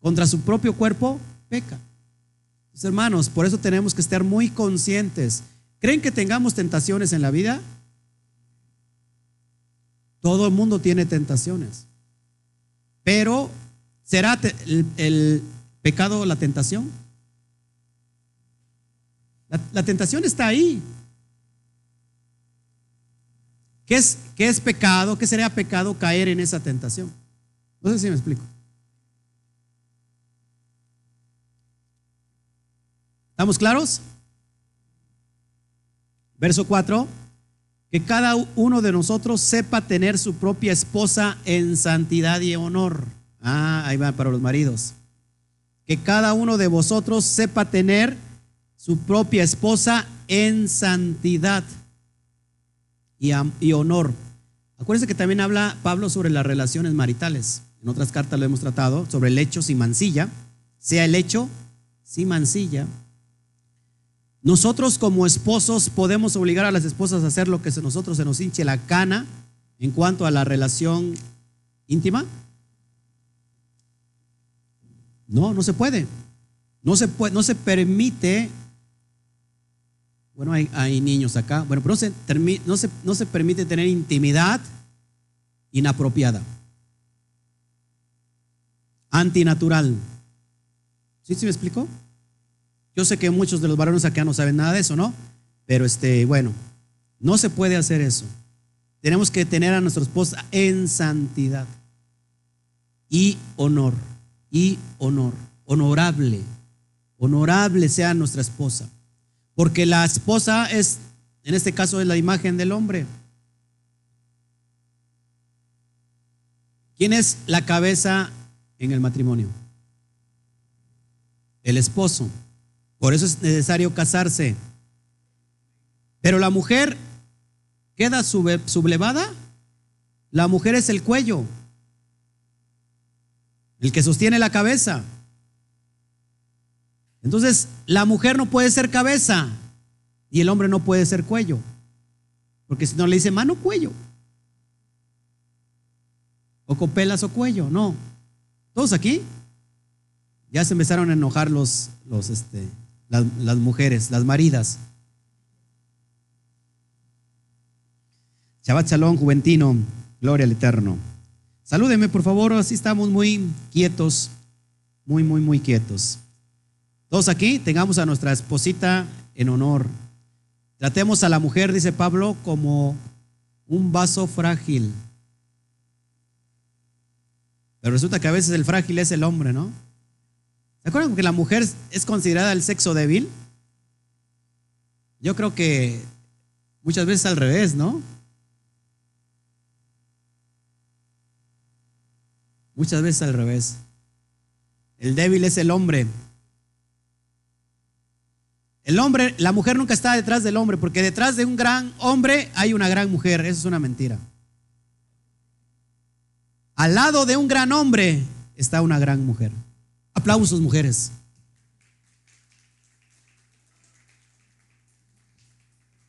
Contra su propio cuerpo peca. hermanos, por eso tenemos que estar muy conscientes. ¿Creen que tengamos tentaciones en la vida? Todo el mundo tiene tentaciones. Pero, ¿será el, pecado la tentación? La, la, tentación está ahí. ¿Qué es, ¿Qué es pecado? ¿Qué sería pecado caer en esa tentación? No sé si me explico. ¿Estamos claros? Verso 4 que cada uno de nosotros sepa tener su propia esposa en santidad y honor. Ah, ahí va para los maridos. Que cada uno de vosotros sepa tener su propia esposa en santidad y, y honor. Acuérdense que también habla Pablo sobre las relaciones maritales. En otras cartas lo hemos tratado, sobre el hecho sin mancilla. Sea el hecho sin mancilla nosotros como esposos podemos obligar a las esposas a hacer lo que a nosotros se nos hinche la cana en cuanto a la relación íntima. No, no se puede. No se, puede, no se permite. Bueno, hay, niños acá. Bueno, pero no se, no, se, no se permite tener intimidad inapropiada. Antinatural. ¿Sí se me explicó? Yo sé que muchos de los varones acá no saben nada de eso, ¿no? Pero este, bueno, no se puede hacer eso. Tenemos que tener a nuestra esposa en santidad y honor, y honor, honorable, honorable sea nuestra esposa. Porque la esposa es, en este caso, es la imagen del hombre. ¿Quién es la cabeza en el matrimonio? El esposo. Por eso es necesario casarse. Pero la mujer queda sublevada. La mujer es el cuello, el que sostiene la cabeza. Entonces, la mujer no puede ser cabeza y el hombre no puede ser cuello. Porque si no le dice mano, cuello. O copelas o cuello, no. ¿Todos aquí? Ya se empezaron a enojar los, los, este, las, mujeres, las maridas. Shabbat Shalom, Juventino, gloria al Eterno. Salúdeme, por favor, así estamos muy quietos, muy, muy, muy quietos. Todos aquí tengamos a nuestra esposita en honor. Tratemos a la mujer, dice Pablo, como un vaso frágil. Pero resulta que a veces el frágil es el hombre, ¿no? ¿Se acuerdan que la mujer es considerada el sexo débil? Yo creo que muchas veces al revés, ¿no? Muchas veces al revés. El débil es el hombre. El hombre, la mujer nunca está detrás del hombre, porque detrás de un gran hombre hay una gran mujer. Eso es una mentira. Al lado de un gran hombre está una gran mujer. Aplausos, mujeres.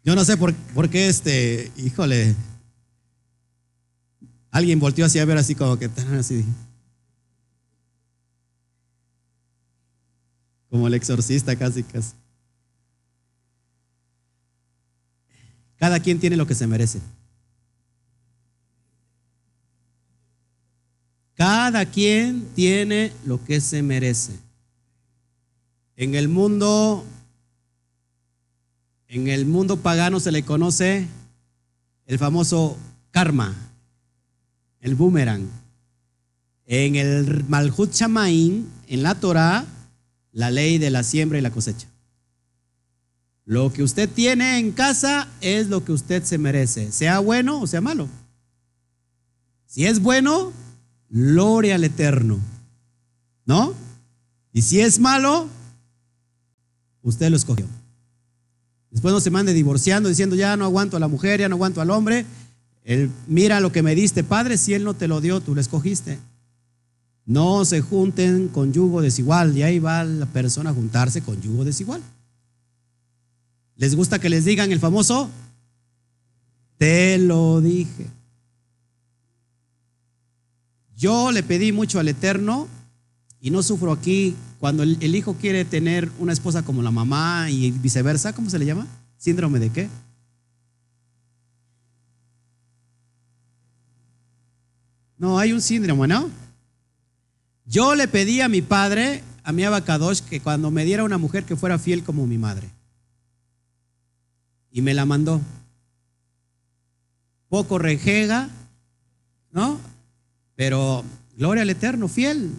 Yo no sé por, por, qué este, híjole, alguien volteó así a ver así como que así. Como el exorcista casi casi. Cada quien tiene lo que se merece. Cada quien tiene lo que se merece. En el mundo, en el mundo pagano se le conoce el famoso karma, el boomerang. En el Malhut Shamaim, en la Torah, la ley de la siembra y la cosecha. Lo que usted tiene en casa es lo que usted se merece, sea bueno o sea malo. Si es bueno, gloria al Eterno. ¿No? Y si es malo, usted lo escogió. Después no se mande divorciando diciendo, ya no aguanto a la mujer, ya no aguanto al hombre. Él, mira lo que me diste, padre, si él no te lo dio, tú lo escogiste. No se junten con yugo desigual. Y ahí va la persona a juntarse con yugo desigual. ¿Les gusta que les digan el famoso? Te lo dije. Yo le pedí mucho al Eterno y no sufro aquí cuando el, hijo quiere tener una esposa como la mamá y viceversa. ¿Cómo se le llama? ¿Síndrome de qué? No, hay un síndrome, ¿no? Yo le pedí a mi padre, a mi abacadosh, que cuando me diera una mujer que fuera fiel como mi madre. Y me la mandó. Poco rejega, ¿no? Pero gloria al Eterno, fiel.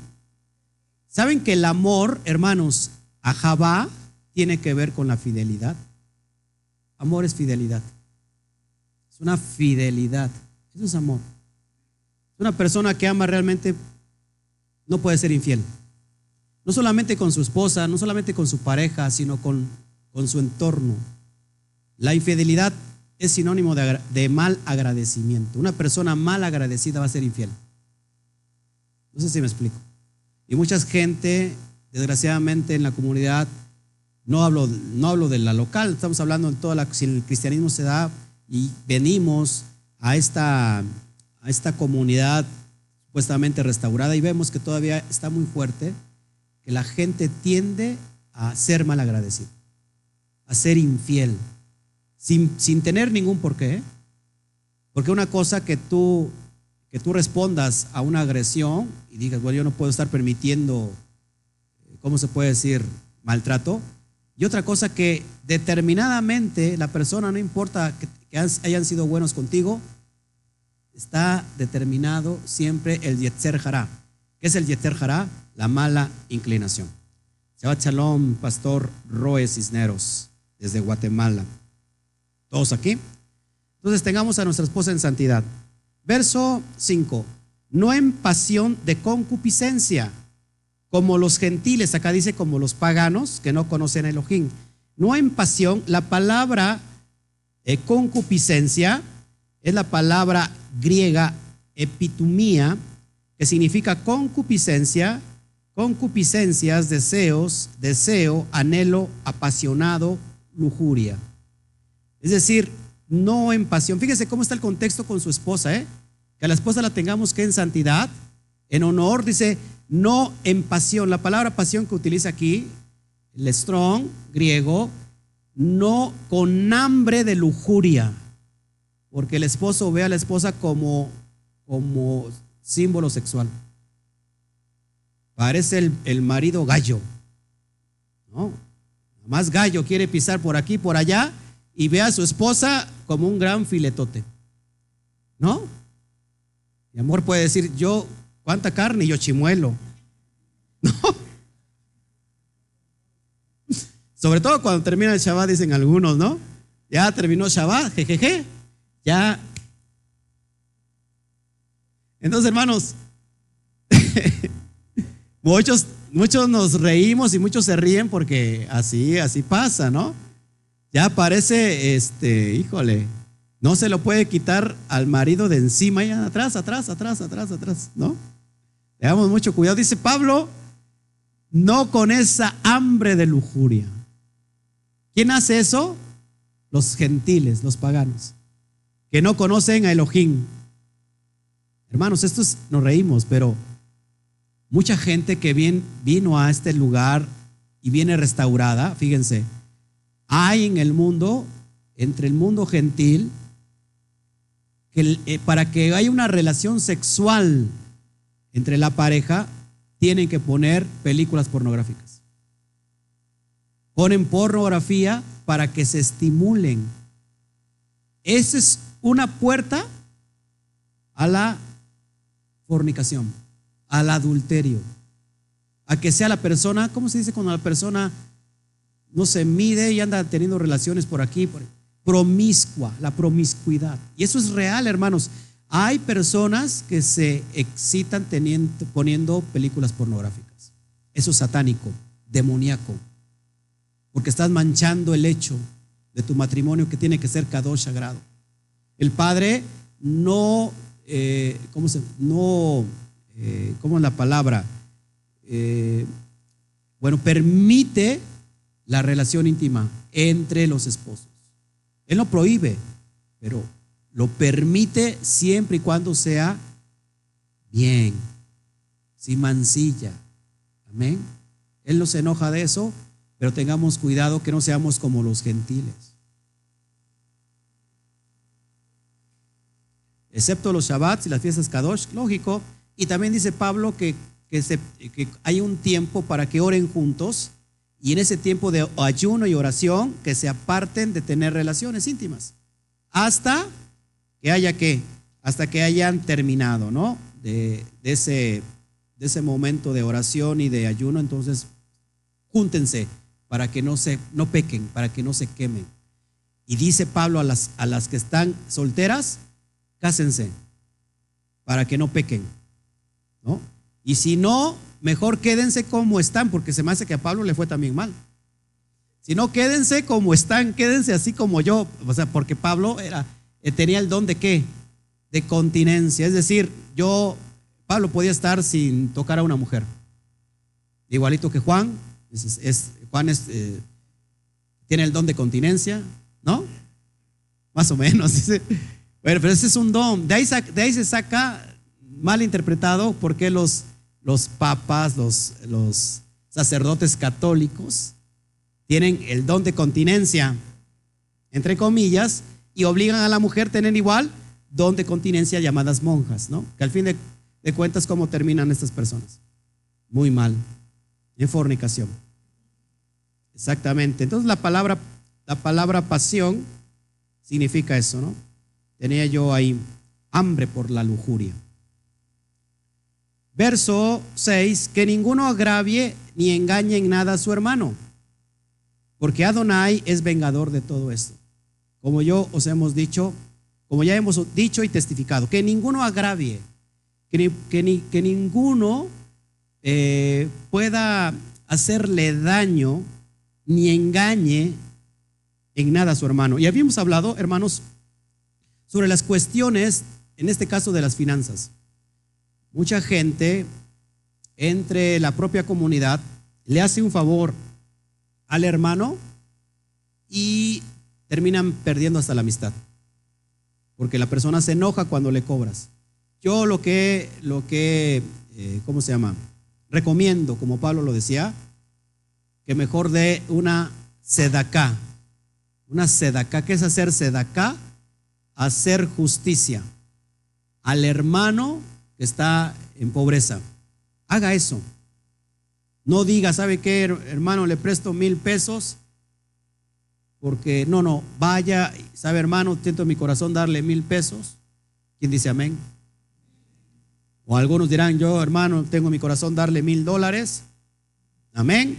¿Saben que el amor, hermanos, a Jabá tiene que ver con la fidelidad? Amor es fidelidad. Es una fidelidad. Eso es amor. Una persona que ama realmente no puede ser infiel. No solamente con su esposa, no solamente con su pareja, sino con, con su entorno. La infidelidad es sinónimo de, de, mal agradecimiento. Una persona mal agradecida va a ser infiel. No sé si me explico. Y mucha gente, desgraciadamente, en la comunidad, no hablo, no hablo de la local, estamos hablando en toda la, si el cristianismo se da y venimos a esta a esta comunidad supuestamente restaurada y vemos que todavía está muy fuerte, que la gente tiende a ser mal agradecido, a ser infiel, sin, sin tener ningún porqué. Porque una cosa que tú, que tú respondas a una agresión y digas, bueno, yo no puedo estar permitiendo, ¿cómo se puede decir?, maltrato. Y otra cosa que determinadamente la persona, no importa que, que hayan sido buenos contigo, está determinado siempre el Yetzer Hará. ¿Qué es el Yetzer Hará? La mala inclinación. Shabbat Shalom, Pastor Roe Cisneros, desde Guatemala. ¿Todos aquí? Entonces tengamos a nuestra esposa en santidad. Verso 5. No en pasión de concupiscencia, como los gentiles, acá dice como los paganos que no conocen a Elohim. No en pasión, la palabra eh, concupiscencia es la palabra griega epitumía, que significa concupiscencia, concupiscencias, deseos, deseo, anhelo, apasionado, lujuria. Es decir, no en pasión. Fíjese cómo está el contexto con su esposa, ¿eh? Que a la esposa la tengamos que en santidad, en honor, dice, no en pasión. La palabra pasión que utiliza aquí, el strong griego, no con hambre de lujuria porque el esposo ve a la esposa como, como símbolo sexual. Parece el, el marido gallo, ¿no? Más gallo quiere pisar por aquí, por allá, y ve a su esposa como un gran filetote, ¿no? Mi amor puede decir, yo, ¿cuánta carne? Yo chimuelo. ¿No? Sobre todo cuando termina el Shabbat, dicen algunos, ¿no? Ya terminó Shabbat, jejeje. Ya. Entonces, hermanos, muchos, muchos nos reímos y muchos se ríen porque así, así pasa, ¿no? Ya parece, este, híjole, no se lo puede quitar al marido de encima, ya atrás, atrás, atrás, atrás, atrás, ¿no? Tengamos mucho cuidado. Dice Pablo, no con esa hambre de lujuria. ¿Quién hace eso? Los gentiles, los paganos que no conocen a Elohim. Hermanos, estos nos reímos, pero mucha gente que vino a este lugar y viene restaurada, fíjense, hay en el mundo, entre el mundo gentil, eh, para que haya una relación sexual entre la pareja, tienen que poner películas pornográficas. Ponen pornografía para que se estimulen. Ese es una puerta a la fornicación, al adulterio, a que sea la persona, ¿cómo se dice cuando la persona no se mide y anda teniendo relaciones por aquí? Por promiscua, la promiscuidad. Y eso es real, hermanos. Hay personas que se excitan poniendo películas pornográficas. Eso es satánico, demoníaco, porque estás manchando el hecho de tu matrimonio que tiene que ser kadosh sagrado. El padre no, eh, ¿cómo se? No, eh, ¿cómo es la palabra? Eh, bueno, permite la relación íntima entre los esposos. Él no prohíbe, pero lo permite siempre y cuando sea bien, sin mancilla. Amén. Él no se enoja de eso, pero tengamos cuidado que no seamos como los gentiles. Excepto los Shabbats y las fiestas Kadosh, lógico. Y también dice Pablo que, que hay un tiempo para que oren juntos y en ese tiempo de ayuno y oración que se aparten de tener relaciones íntimas. Hasta que haya que, hasta que hayan terminado, ¿no? De, ese, de ese momento de oración y de ayuno, entonces júntense para que no se no pequen, para que no se quemen. Y dice Pablo a las, a las que están solteras, cásense para que no pequen, ¿no? Y si no, mejor quédense como están, porque se me hace que a Pablo le fue también mal. Si no, quédense como están, quédense así como yo, o sea, porque Pablo era eh, tenía el don de qué? De continencia. Es decir, yo, Pablo podía estar sin tocar a una mujer. Igualito que Juan, es, Juan eh, tiene el don de continencia, ¿no? Más o menos. Bueno, pero ese es un don. De ahí, de ahí se saca mal interpretado porque los, los papas, los, sacerdotes católicos tienen el don de continencia, entre comillas, y obligan a la mujer a tener igual don de continencia llamadas monjas, ¿no? Que al fin de, cuentas, ¿cómo terminan estas personas? Muy mal, en fornicación. Exactamente. Entonces la palabra, la palabra pasión significa eso, ¿no? Tenía yo ahí hambre por la lujuria. Verso 6, que ninguno agravie ni engañe en nada a su hermano, porque Adonai es vengador de todo esto como yo os hemos dicho, como ya hemos dicho y testificado, que ninguno agravie, que, ninguno eh, pueda hacerle daño ni engañe en nada a su hermano. Y habíamos hablado, hermanos, sobre las cuestiones, en este caso de las finanzas. Mucha gente entre la propia comunidad le hace un favor al hermano y terminan perdiendo hasta la amistad. Porque la persona se enoja cuando le cobras. Yo lo que, lo que eh, ¿cómo se llama? Recomiendo, como Pablo lo decía, que mejor dé una sedacá. Una sedacá. ¿Qué es hacer sedacá? Hacer justicia al hermano que está en pobreza. Haga eso. No diga, ¿sabe qué, hermano? Le presto mil pesos porque no, no, vaya, sabe hermano, siento en mi corazón darle mil pesos. ¿Quién dice amén? O algunos dirán, yo hermano, tengo en mi corazón darle mil dólares. Amén.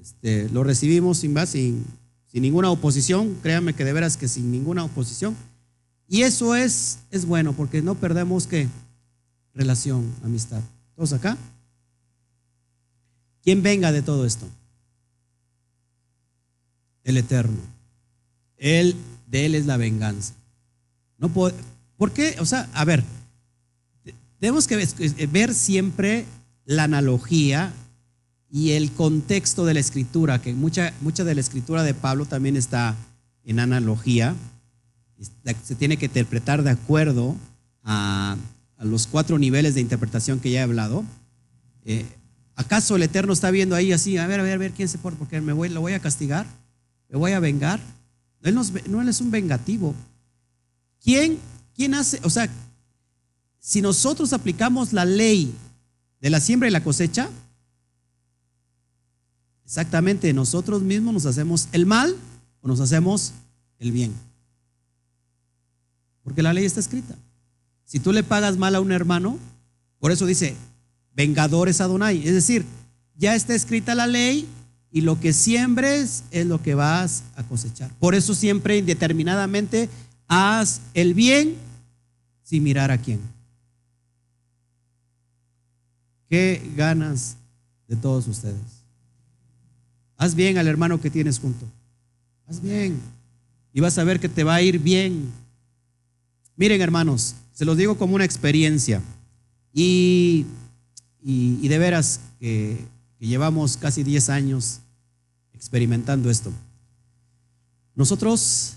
Este, lo recibimos sin, sin, sin ninguna oposición, créanme que de veras que sin ninguna oposición. Y eso es, es bueno porque no perdemos que relación, amistad. ¿Todos acá? ¿Quién venga de todo esto? el eterno. Él, de Él es la venganza. No ¿Por qué? O sea, a ver, tenemos que ver siempre la analogía y el contexto de la escritura, que mucha, mucha de la escritura de Pablo también está en analogía. Se tiene que interpretar de acuerdo a, los cuatro niveles de interpretación que ya he hablado. Eh, ¿Acaso el Eterno está viendo ahí así? A ver, a ver, a ver, ¿quién se pone? Porque me voy, lo voy a castigar me voy a vengar. Él no, es un vengativo. ¿Quién, ¿Quién hace? O sea, si nosotros aplicamos la ley de la siembra y la cosecha, exactamente nosotros mismos nos hacemos el mal o nos hacemos el bien. Porque la ley está escrita. Si tú le pagas mal a un hermano, por eso dice, vengadores Adonai. Es decir, ya está escrita la ley y lo que siembres es lo que vas a cosechar. Por eso siempre indeterminadamente haz el bien sin mirar a quién. ¿Qué ganas de todos ustedes? Haz bien al hermano que tienes junto. Haz bien. Y vas a ver que te va a ir bien. Miren, hermanos, se los digo como una experiencia. Y, de veras que, llevamos casi 10 años experimentando esto. Nosotros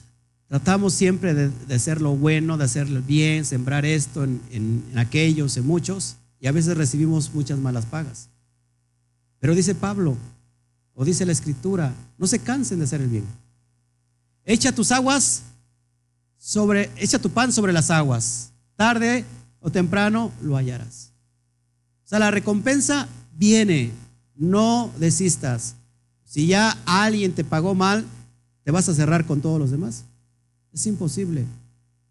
tratamos siempre de, hacer lo bueno, de hacerlo bien, sembrar esto en, en, en aquellos, en muchos, y a veces recibimos muchas malas pagas. Pero dice Pablo, o dice la escritura, no se cansen de hacer el bien. Echa tus aguas sobre, echa tu pan sobre las aguas. Tarde o temprano lo hallarás. O sea, la recompensa viene. No desistas. Si ya alguien te pagó mal, ¿te vas a cerrar con todos los demás? Es imposible.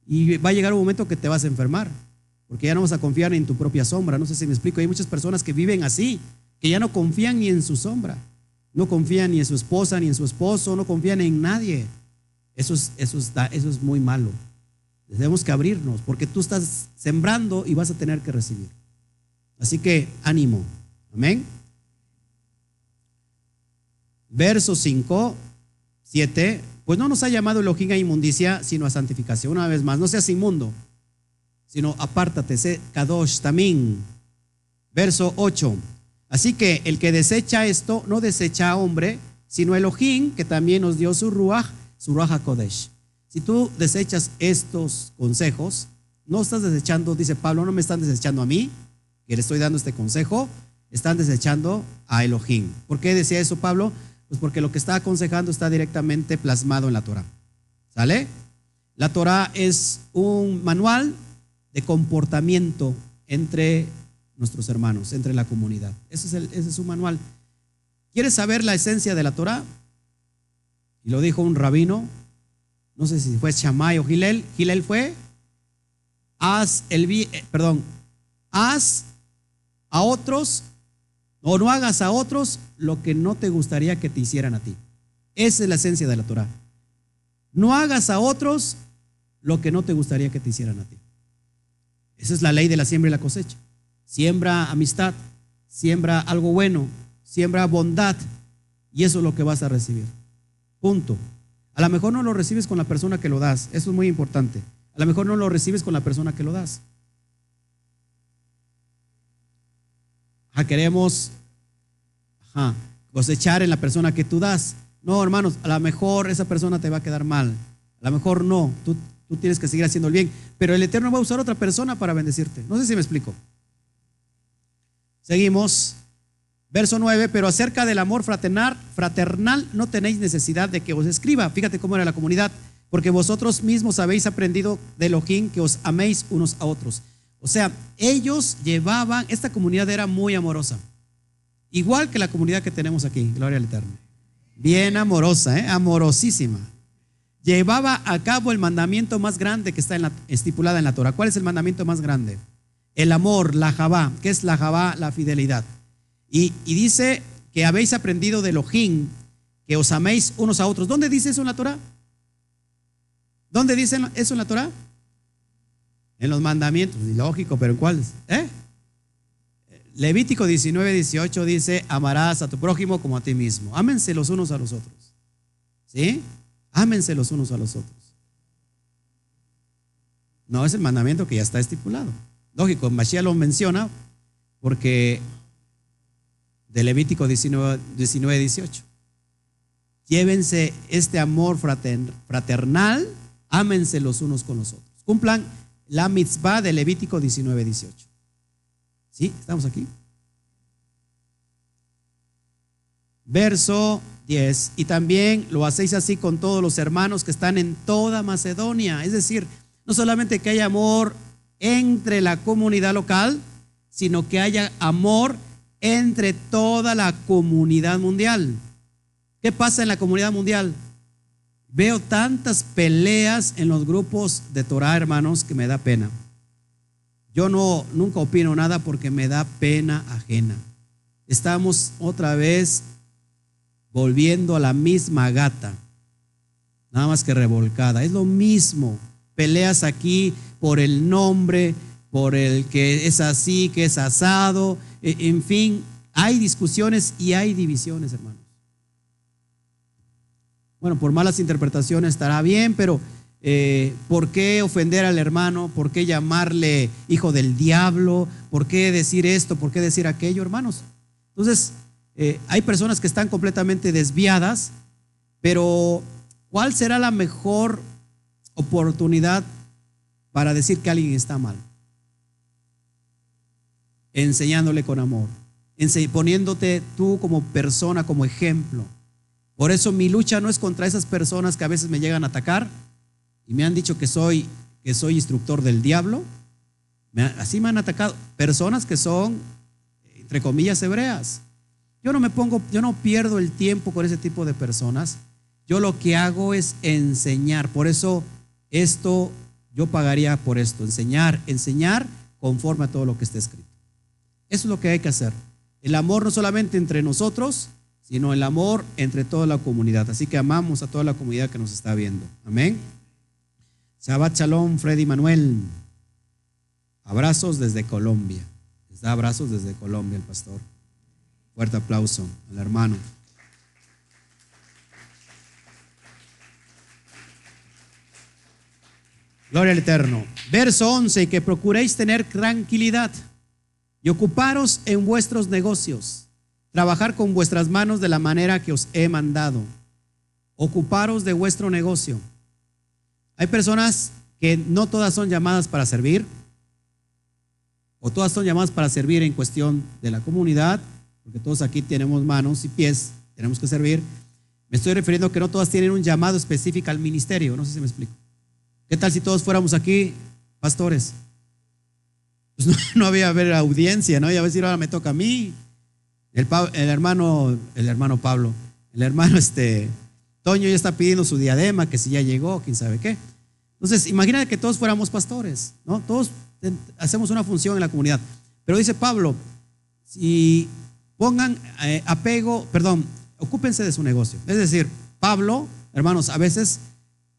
Y va a llegar un momento que te vas a enfermar, porque ya no vas a confiar en tu propia sombra. No sé si me explico. Hay muchas personas que viven así, que ya no confían ni en su sombra. No confían ni en su esposa, ni en su esposo, no confían en nadie. Eso es, eso eso es muy malo. Tenemos que abrirnos porque tú estás sembrando y vas a tener que recibir. Así que ánimo. Amén. Verso 5, 7. Pues no nos ha llamado Elohim a inmundicia, sino a santificación. Una vez más, no seas inmundo, sino apártate, sé kadosh también. Verso 8. Así que el que desecha esto, no desecha a hombre, sino Elohim, que también nos dio su ruach, su ruach Kodesh. Si tú desechas estos consejos, no estás desechando, dice Pablo, no me están desechando a mí, que le estoy dando este consejo, están desechando a Elohim. ¿Por qué decía eso Pablo? Pues porque lo que está aconsejando está directamente plasmado en la Torah. ¿Sale? La Torah es un manual de comportamiento entre nuestros hermanos, entre la comunidad. Ese es, un manual. ¿Quieres saber la esencia de la Torah? Y lo dijo un rabino, no sé si fue Shammai o Gilel. Gilel fue, haz el bien, eh, perdón, haz a otros o no hagas a otros lo que no te gustaría que te hicieran a ti. Esa es la esencia de la Torah. No hagas a otros lo que no te gustaría que te hicieran a ti. Esa es la ley de la siembra y la cosecha. Siembra amistad, siembra algo bueno, siembra bondad y eso es lo que vas a recibir. Punto. A lo mejor no lo recibes con la persona que lo das, eso es muy importante. A lo mejor no lo recibes con la persona que lo das. queremos cosechar en la persona que tú das. No, hermanos, a lo mejor esa persona te va a quedar mal. A lo mejor no, tú, tú tienes que seguir haciendo el bien. Pero el Eterno va a usar otra persona para bendecirte. No sé si me explico. Seguimos. Verso 9, pero acerca del amor fraternal, fraternal no tenéis necesidad de que os escriba. Fíjate cómo era la comunidad, porque vosotros mismos habéis aprendido de Elohim que os améis unos a otros. O sea, ellos llevaban, esta comunidad era muy amorosa, igual que la comunidad que tenemos aquí, Gloria al Eterno. Bien amorosa, ¿eh? amorosísima. Llevaba a cabo el mandamiento más grande que está en la, estipulada en la Torah. ¿Cuál es el mandamiento más grande? El amor, la Jabá. ¿Qué es la Jabá? La fidelidad. Y, dice que habéis aprendido de Elohim, que os améis unos a otros. ¿Dónde dice eso en la Torah? ¿Dónde dice eso en la Torah? En los mandamientos, lógico, pero ¿en cuáles? ¿Eh? Levítico 19, 18 dice, amarás a tu prójimo como a ti mismo. Ámense los unos a los otros. ¿Sí? Ámense los unos a los otros. No es el mandamiento que ya está estipulado. Lógico, Mashiach lo menciona porque de Levítico 19, 19 18. Llévense este amor fraternal, ámense los unos con los otros. Cumplan la mitzvah de Levítico 19, 18. ¿Sí? ¿Estamos aquí? Verso 10. Y también lo hacéis así con todos los hermanos que están en toda Macedonia. Es decir, no solamente que haya amor entre la comunidad local, sino que haya amor entre toda la comunidad mundial. ¿Qué pasa en la comunidad mundial? Veo tantas peleas en los grupos de Torah, hermanos, que me da pena. Yo no nunca opino nada porque me da pena ajena. Estamos otra vez volviendo a la misma gata, nada más que revolcada. Es lo mismo. Peleas aquí por el nombre, por el que es así, que es asado, e, en fin, hay discusiones y hay divisiones, hermanos. Bueno, por malas interpretaciones estará bien, pero eh, ¿por qué ofender al hermano? ¿Por qué llamarle hijo del diablo? ¿Por qué decir esto? ¿Por qué decir aquello, hermanos? Entonces, eh, hay personas que están completamente desviadas, pero ¿cuál será la mejor oportunidad para decir que alguien está mal? Enseñándole con amor, poniéndote tú como persona, como ejemplo. Por eso mi lucha no es contra esas personas que a veces me llegan a atacar y me han dicho que soy, que soy instructor del diablo. así me han atacado personas que son, entre comillas, hebreas. Yo no me pongo, yo no pierdo el tiempo con ese tipo de personas. Yo lo que hago es enseñar. Por eso esto, yo pagaría por esto, enseñar, enseñar conforme a todo lo que está escrito. Eso es lo que hay que hacer. El amor no solamente entre nosotros, sino el amor entre toda la comunidad. Así que amamos a toda la comunidad que nos está viendo. Amén. Shabbat Shalom, Freddy Manuel. Abrazos desde Colombia. Les da abrazos desde Colombia el pastor. Fuerte aplauso al hermano. Gloria al Eterno. Verso 11, que procuréis tener tranquilidad y ocuparos en vuestros negocios, trabajar con vuestras manos de la manera que os he mandado. Ocuparos de vuestro negocio. Hay personas que no todas son llamadas para servir, o todas son llamadas para servir en cuestión de la comunidad, porque todos aquí tenemos manos y pies, tenemos que servir. Me estoy refiriendo que no todas tienen un llamado específico al ministerio, no sé si me explico. ¿Qué tal si todos fuéramos aquí pastores? Pues no, había haber audiencia, ¿no? Y a si ahora me toca a mí. El, el, hermano, el hermano Pablo, el hermano este, Toño ya está pidiendo su diadema, que si ya llegó, quién sabe qué. Entonces, imagínate que todos fuéramos pastores, ¿no? Todos hacemos una función en la comunidad. Pero dice Pablo, si Pongan eh, apego, perdón, ocúpense de su negocio. Es decir, Pablo, hermanos, a veces,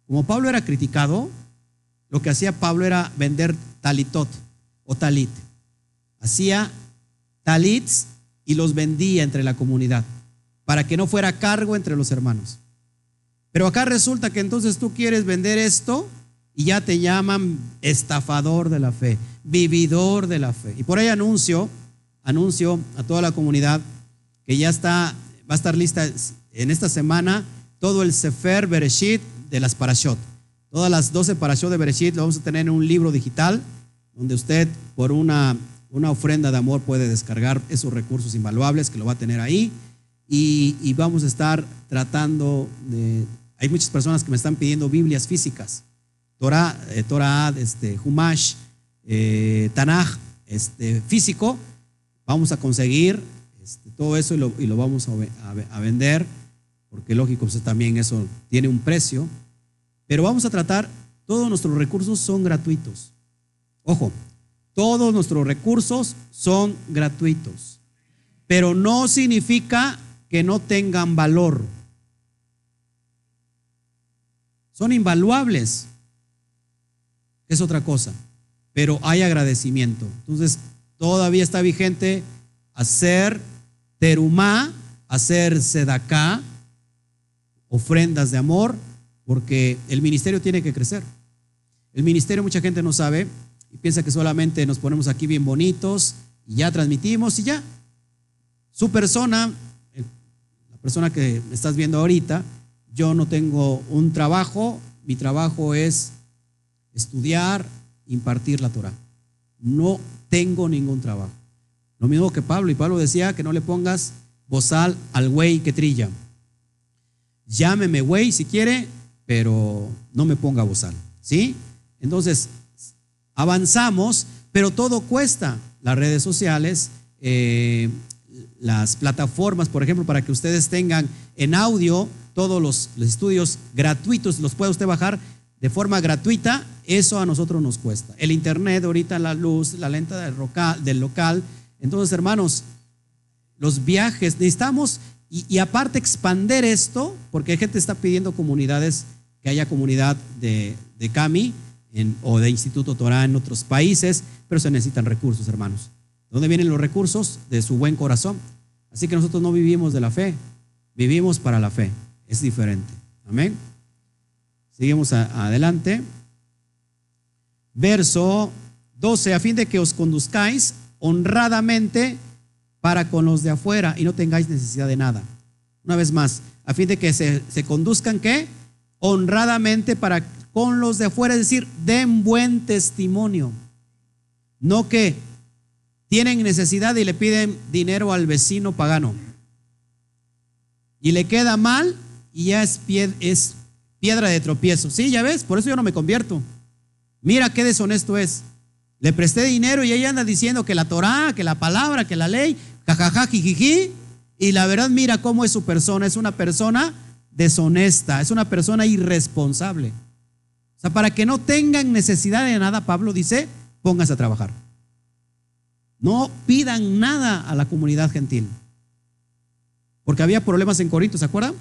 como Pablo era criticado, lo que hacía Pablo era vender talitot o talit. Hacía talits y los vendía entre la comunidad para que no fuera cargo entre los hermanos. Pero acá resulta que entonces tú quieres vender esto y ya te llaman estafador de la fe, vividor de la fe. Y por ahí anuncio anuncio a toda la comunidad que ya está, va a estar lista en esta semana todo el Sefer Bereshit de las Parashot. Todas las 12 Parashot de Bereshit lo vamos a tener en un libro digital donde usted por una, una ofrenda de amor puede descargar esos recursos invaluables que lo va a tener ahí y, vamos a estar tratando. Hay muchas personas que me están pidiendo Biblias físicas, Torah, eh, Torah este, Humash, eh, Tanaj, este, físico, Vamos a conseguir este, todo eso y lo, vamos a, vender, porque lógico, pues, también eso tiene un precio. Pero vamos a tratar, todos nuestros recursos son gratuitos. Ojo, todos nuestros recursos son gratuitos, pero no significa que no tengan valor. Son invaluables, es otra cosa, pero hay agradecimiento. Entonces, todavía está vigente hacer terumá, hacer sedacá, ofrendas de amor, porque el ministerio tiene que crecer. El ministerio mucha gente no sabe y piensa que solamente nos ponemos aquí bien bonitos y ya transmitimos y ya. Su persona, la persona que estás viendo ahorita, yo no tengo un trabajo, mi trabajo es estudiar, impartir la Torah. No tengo ningún trabajo. Lo mismo que Pablo, y Pablo decía que no le pongas bozal al güey que trilla. Llámeme güey si quiere, pero no me ponga bozal. ¿Sí? Entonces, avanzamos, pero todo cuesta. Las redes sociales, eh, las plataformas, por ejemplo, para que ustedes tengan en audio todos los, estudios gratuitos, los puede usted bajar de forma gratuita eso a nosotros nos cuesta. El internet, ahorita la luz, la lenta del local. Entonces, hermanos, los viajes, necesitamos, y, aparte expander esto, porque gente está pidiendo comunidades, que haya comunidad de CAMI o de Instituto Torah en otros países, pero se necesitan recursos, hermanos. ¿Dónde vienen los recursos? De su buen corazón. Así que nosotros no vivimos de la fe, vivimos para la fe. Es diferente. Amén. Seguimos adelante. Verso 12, a fin de que os conduzcáis honradamente para con los de afuera y no tengáis necesidad de nada. Una vez más, a fin de que se, se conduzcan, ¿qué? Honradamente para con los de afuera, es decir, den buen testimonio. No que tienen necesidad y le piden dinero al vecino pagano. Y le queda mal y ya es, es piedra de tropiezo. Sí, ya ves, por eso yo no me convierto. Mira qué deshonesto es. Le presté dinero y ella anda diciendo que la Torah, que la palabra, que la ley, jajaja, jijiji. Y la verdad, mira cómo es su persona. Es una persona deshonesta, es una persona irresponsable. O sea, para que no tengan necesidad de nada, Pablo dice, póngase a trabajar. No pidan nada a la comunidad gentil. Porque había problemas en Corinto, ¿se acuerdan?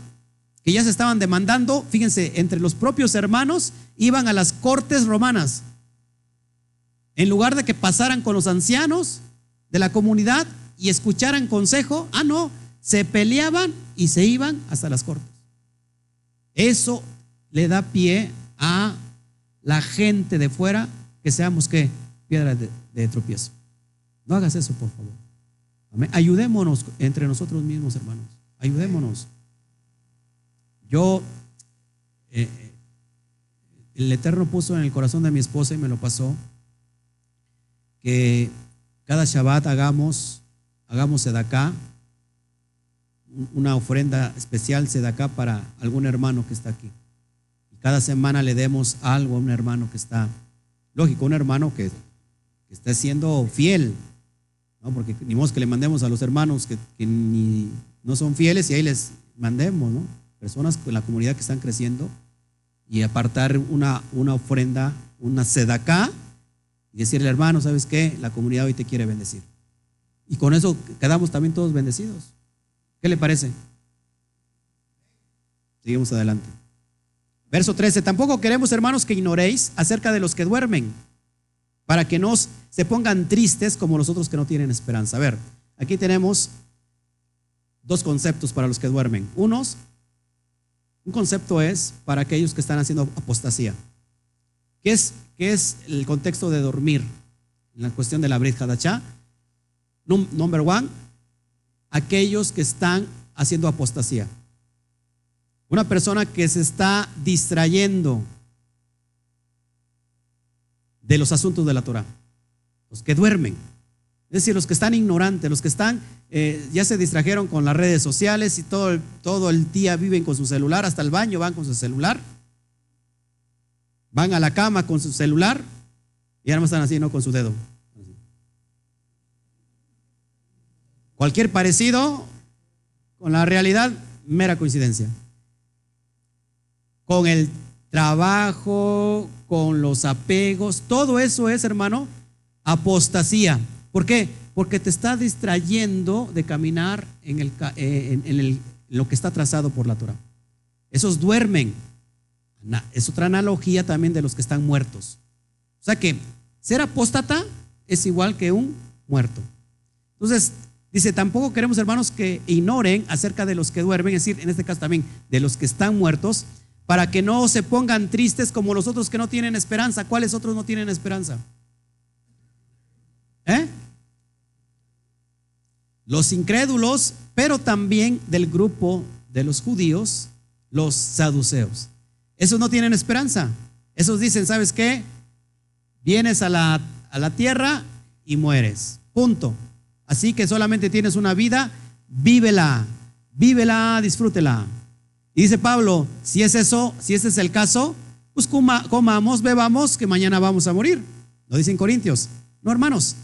Que ya se estaban demandando, fíjense, entre los propios hermanos iban a las cortes romanas. En lugar de que pasaran con los ancianos de la comunidad y escucharan consejo, ah, no, se peleaban y se iban hasta las cortes. Eso le da pie a la gente de fuera que seamos que piedra de, tropiezo. No hagas eso, por favor. Ayudémonos entre nosotros mismos, hermanos. Ayudémonos. Yo, eh, el Eterno puso en el corazón de mi esposa y me lo pasó, que cada Shabbat hagamos, hagamos sedacá, una ofrenda especial sedacá para algún hermano que está aquí. Cada semana le demos algo a un hermano que está, lógico, un hermano que, está siendo fiel ¿no? Porque ni modo que le mandemos a los hermanos que, ni, no son fieles y ahí les mandemos, ¿no? Personas en la comunidad que están creciendo y apartar una, una ofrenda, una sedacá y decirle, hermano, ¿sabes qué? La comunidad hoy te quiere bendecir. Y con eso quedamos también todos bendecidos. ¿Qué le parece? Seguimos adelante. Verso 13. Tampoco queremos, hermanos, que ignoréis acerca de los que duermen para que no se pongan tristes como los otros que no tienen esperanza. A ver, aquí tenemos dos conceptos para los que duermen. Unos, un concepto es para aquellos que están haciendo apostasía. ¿Qué es, es el contexto de dormir? En la cuestión de la Brit Hadachá. Number one, aquellos que están haciendo apostasía. Una persona que se está distrayendo de los asuntos de la Torah. Los que duermen. Es decir, los que están ignorantes, los que están, eh, ya se distrajeron con las redes sociales y todo el, todo el día viven con su celular, hasta el baño van con su celular. Van a la cama con su celular y ahora están así, no con su dedo. Cualquier parecido con la realidad, mera coincidencia. Con el trabajo, con los apegos, todo eso es, hermano, apostasía. ¿Por qué? Porque te está distrayendo de caminar en, eh, lo que está trazado por la Torah. Esos duermen. Es otra analogía también de los que están muertos. O sea que ser apóstata es igual que un muerto. Entonces, dice, tampoco queremos, hermanos, que ignoren acerca de los que duermen, es decir, en este caso también de los que están muertos, para que no se pongan tristes como los otros que no tienen esperanza. ¿Cuáles otros no tienen esperanza? ¿Eh? Los incrédulos, pero también del grupo de los judíos, los saduceos. Esos no tienen esperanza. Esos dicen, ¿sabes qué? Vienes a la, a la tierra y mueres. Punto. Así que solamente tienes una vida, vívela, vívela, disfrútela. Y dice Pablo, si es eso, si ese es el caso, pues comamos, bebamos, que mañana vamos a morir. Lo dicen Corintios. No, hermanos.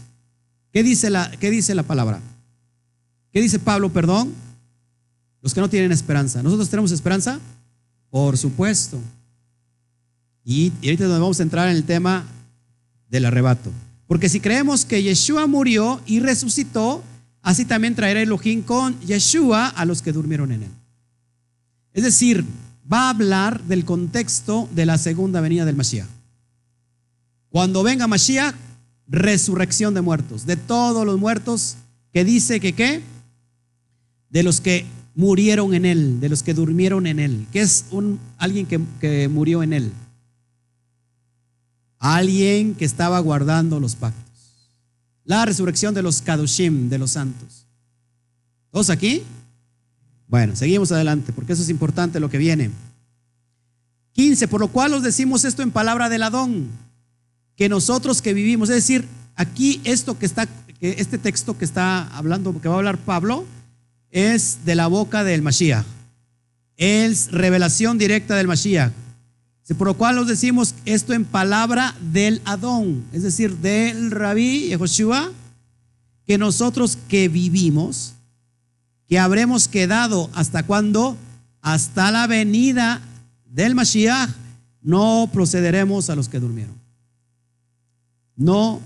¿Qué dice la, qué dice la palabra? ¿Qué dice Pablo, perdón? Los que no tienen esperanza. ¿Nosotros tenemos esperanza? Por supuesto. Y, y ahorita nos vamos a entrar en el tema del arrebato. Porque si creemos que Yeshua murió y resucitó, así también traerá Elohim con Yeshua a los que durmieron en él. Es decir, va a hablar del contexto de la segunda venida del Mashiach. Cuando venga Mashiach, resurrección de muertos, de todos los muertos que dice que qué? De los que murieron en él, de los que durmieron en él, que es un, alguien que, que murió en él. Alguien que estaba guardando los pactos. La resurrección de los Kadoshim, de los santos. ¿Todos aquí? Bueno, seguimos adelante, porque eso es importante lo que viene. 15, por lo cual os decimos esto en palabra del Adón, que nosotros que vivimos, es decir, aquí esto que está, este texto que está hablando, que va a hablar Pablo, es de la boca del Mashiach. Es revelación directa del Mashiach. Por lo cual os decimos esto en palabra del Adón, es decir, del Rabí Yehoshua, que nosotros que vivimos, que habremos quedado hasta cuando, hasta la venida del Mashiach, no procederemos a los que durmieron. No,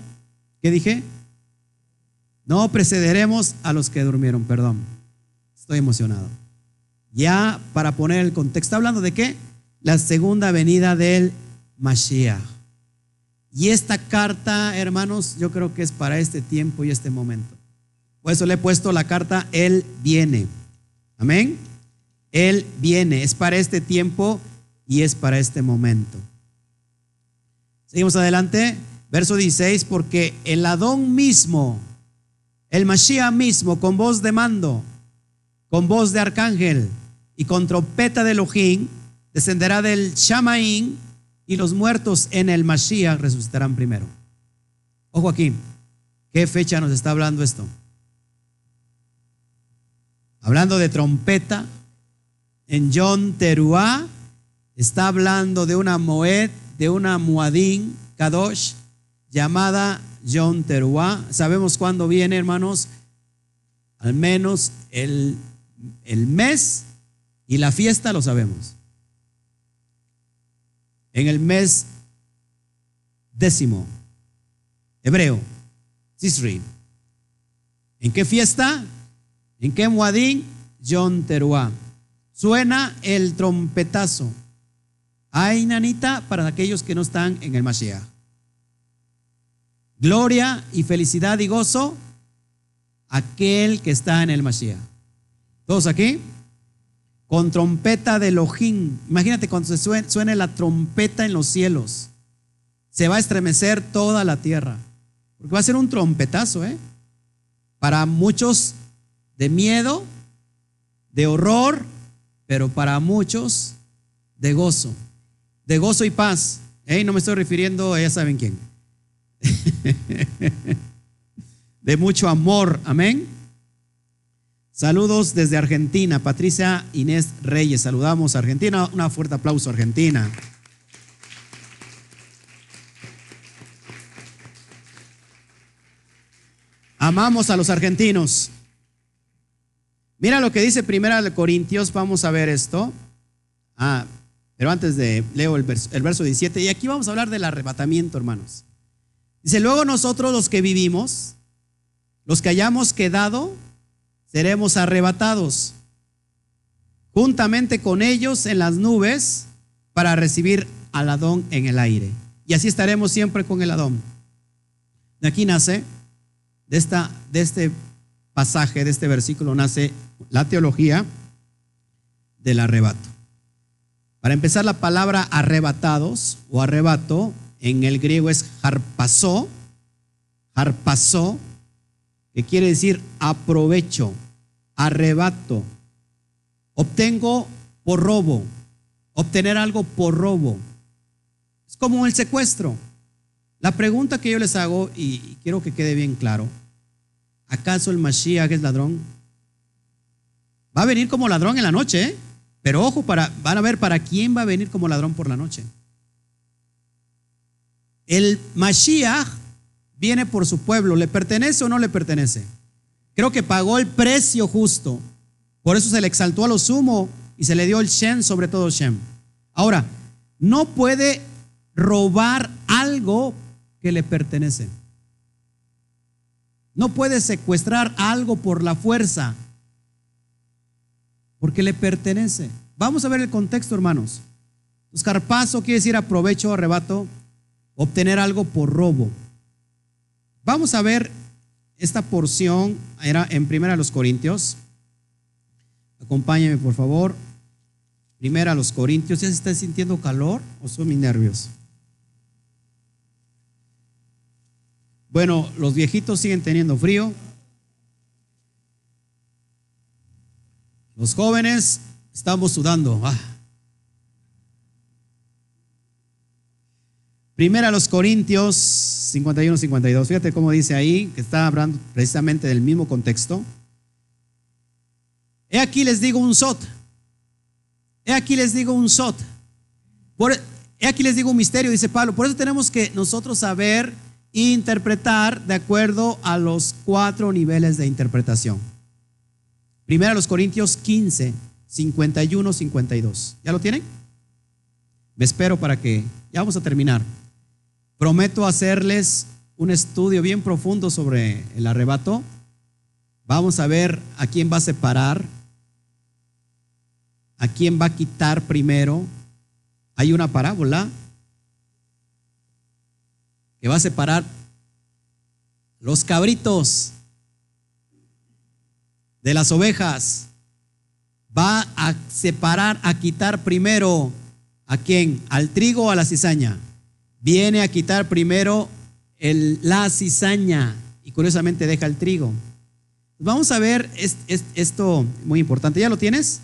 ¿qué dije? No precederemos a los que durmieron, perdón. Estoy emocionado. Ya para poner el contexto, ¿está hablando de qué? La segunda venida del Mashiach. Y esta carta, hermanos, yo creo que es para este tiempo y este momento. Por eso le he puesto la carta, Él viene. Amén. Él viene. Es para este tiempo y es para este momento. Seguimos adelante. Verso 16, porque el Adón mismo, el Mashiach mismo, con voz de mando, con voz de arcángel y con trompeta de Elohim, descenderá del Shamaín y los muertos en el Mashiach resucitarán primero. Ojo aquí, ¿qué fecha nos está hablando esto? Hablando de trompeta, en John Teruá está hablando de una Moed, de una Muadín Kadosh, llamada John Teruá. ¿Sabemos cuándo viene, hermanos? Al menos el, el mes y la fiesta lo sabemos. En el mes décimo, hebreo, Sisri. ¿En qué fiesta? ¿En Muadín? John Teruá. Suena el trompetazo. Ay, nanita, para aquellos que no están en el Mashiach. Gloria y felicidad y gozo aquel que está en el Mashiach. ¿Todos aquí? Con trompeta de Elohim. Imagínate cuando se suene, suene la trompeta en los cielos. Se va a estremecer toda la tierra. Porque va a ser un trompetazo, ¿eh? Para muchos de miedo, de horror, pero para muchos de gozo. De gozo y paz. ¿eh? No me estoy refiriendo a ya saben quién. de mucho amor. Amén. Saludos desde Argentina, Patricia Inés Reyes. Saludamos a Argentina. Un fuerte aplauso, Argentina. Amamos a los argentinos. Mira lo que dice Primera de Corintios. Vamos a ver esto. Ah, pero antes de leo el verso, el verso 17. Y aquí vamos a hablar del arrebatamiento, hermanos. Dice, luego nosotros los que vivimos, los que hayamos quedado, seremos arrebatados juntamente con ellos en las nubes para recibir al Adón en el aire. Y así estaremos siempre con el Adón. De aquí nace, de, esta, de este pasaje, de este versículo, nace la teología del arrebato. Para empezar, la palabra arrebatados o arrebato en el griego es harpasó, harpasó, que quiere decir aprovecho, arrebato, obtengo por robo, obtener algo por robo. Es como el secuestro. La pregunta que yo les hago, y quiero que quede bien claro, ¿acaso el Mashiach es ladrón? Va a venir como ladrón en la noche, ¿eh? pero ojo, para, van a ver para quién va a venir como ladrón por la noche. El Mashiach viene por su pueblo. ¿Le pertenece o no le pertenece? Creo que pagó el precio justo. Por eso se le exaltó a lo sumo y se le dio el Shem sobre todo Shem. Ahora, no puede robar algo que le pertenece. No puede secuestrar algo por la fuerza, porque le pertenece. Vamos a ver el contexto, hermanos. Escarpazo quiere decir aprovecho, arrebato, obtener algo por robo. Vamos a ver esta porción, era en Primera a los Corintios. Acompáñame, por favor. Primera a los Corintios. ¿Ya se está sintiendo calor o son mis nervios? Bueno, los viejitos siguen teniendo frío. Los jóvenes estamos sudando. Ah. Primera a los Corintios 51, 52. Fíjate cómo dice ahí, que está hablando precisamente del mismo contexto. He aquí les digo un sot. He aquí les digo un sot. He aquí les digo un misterio, dice Pablo. Por eso tenemos que nosotros saber interpretar de acuerdo a los cuatro niveles de interpretación. Primero los Corintios 15, 51, 52. ¿Ya lo tienen? Me espero para que, ya vamos a terminar. Prometo hacerles un estudio bien profundo sobre el arrebato. Vamos a ver a quién va a separar, a quién va a quitar primero. Hay una parábola que va a separar los cabritos de las ovejas. Va a separar, a quitar primero a quién? Al trigo o a la cizaña. Viene a quitar primero el, la cizaña y curiosamente deja el trigo. Vamos a ver esto muy importante. ¿Ya lo tienes?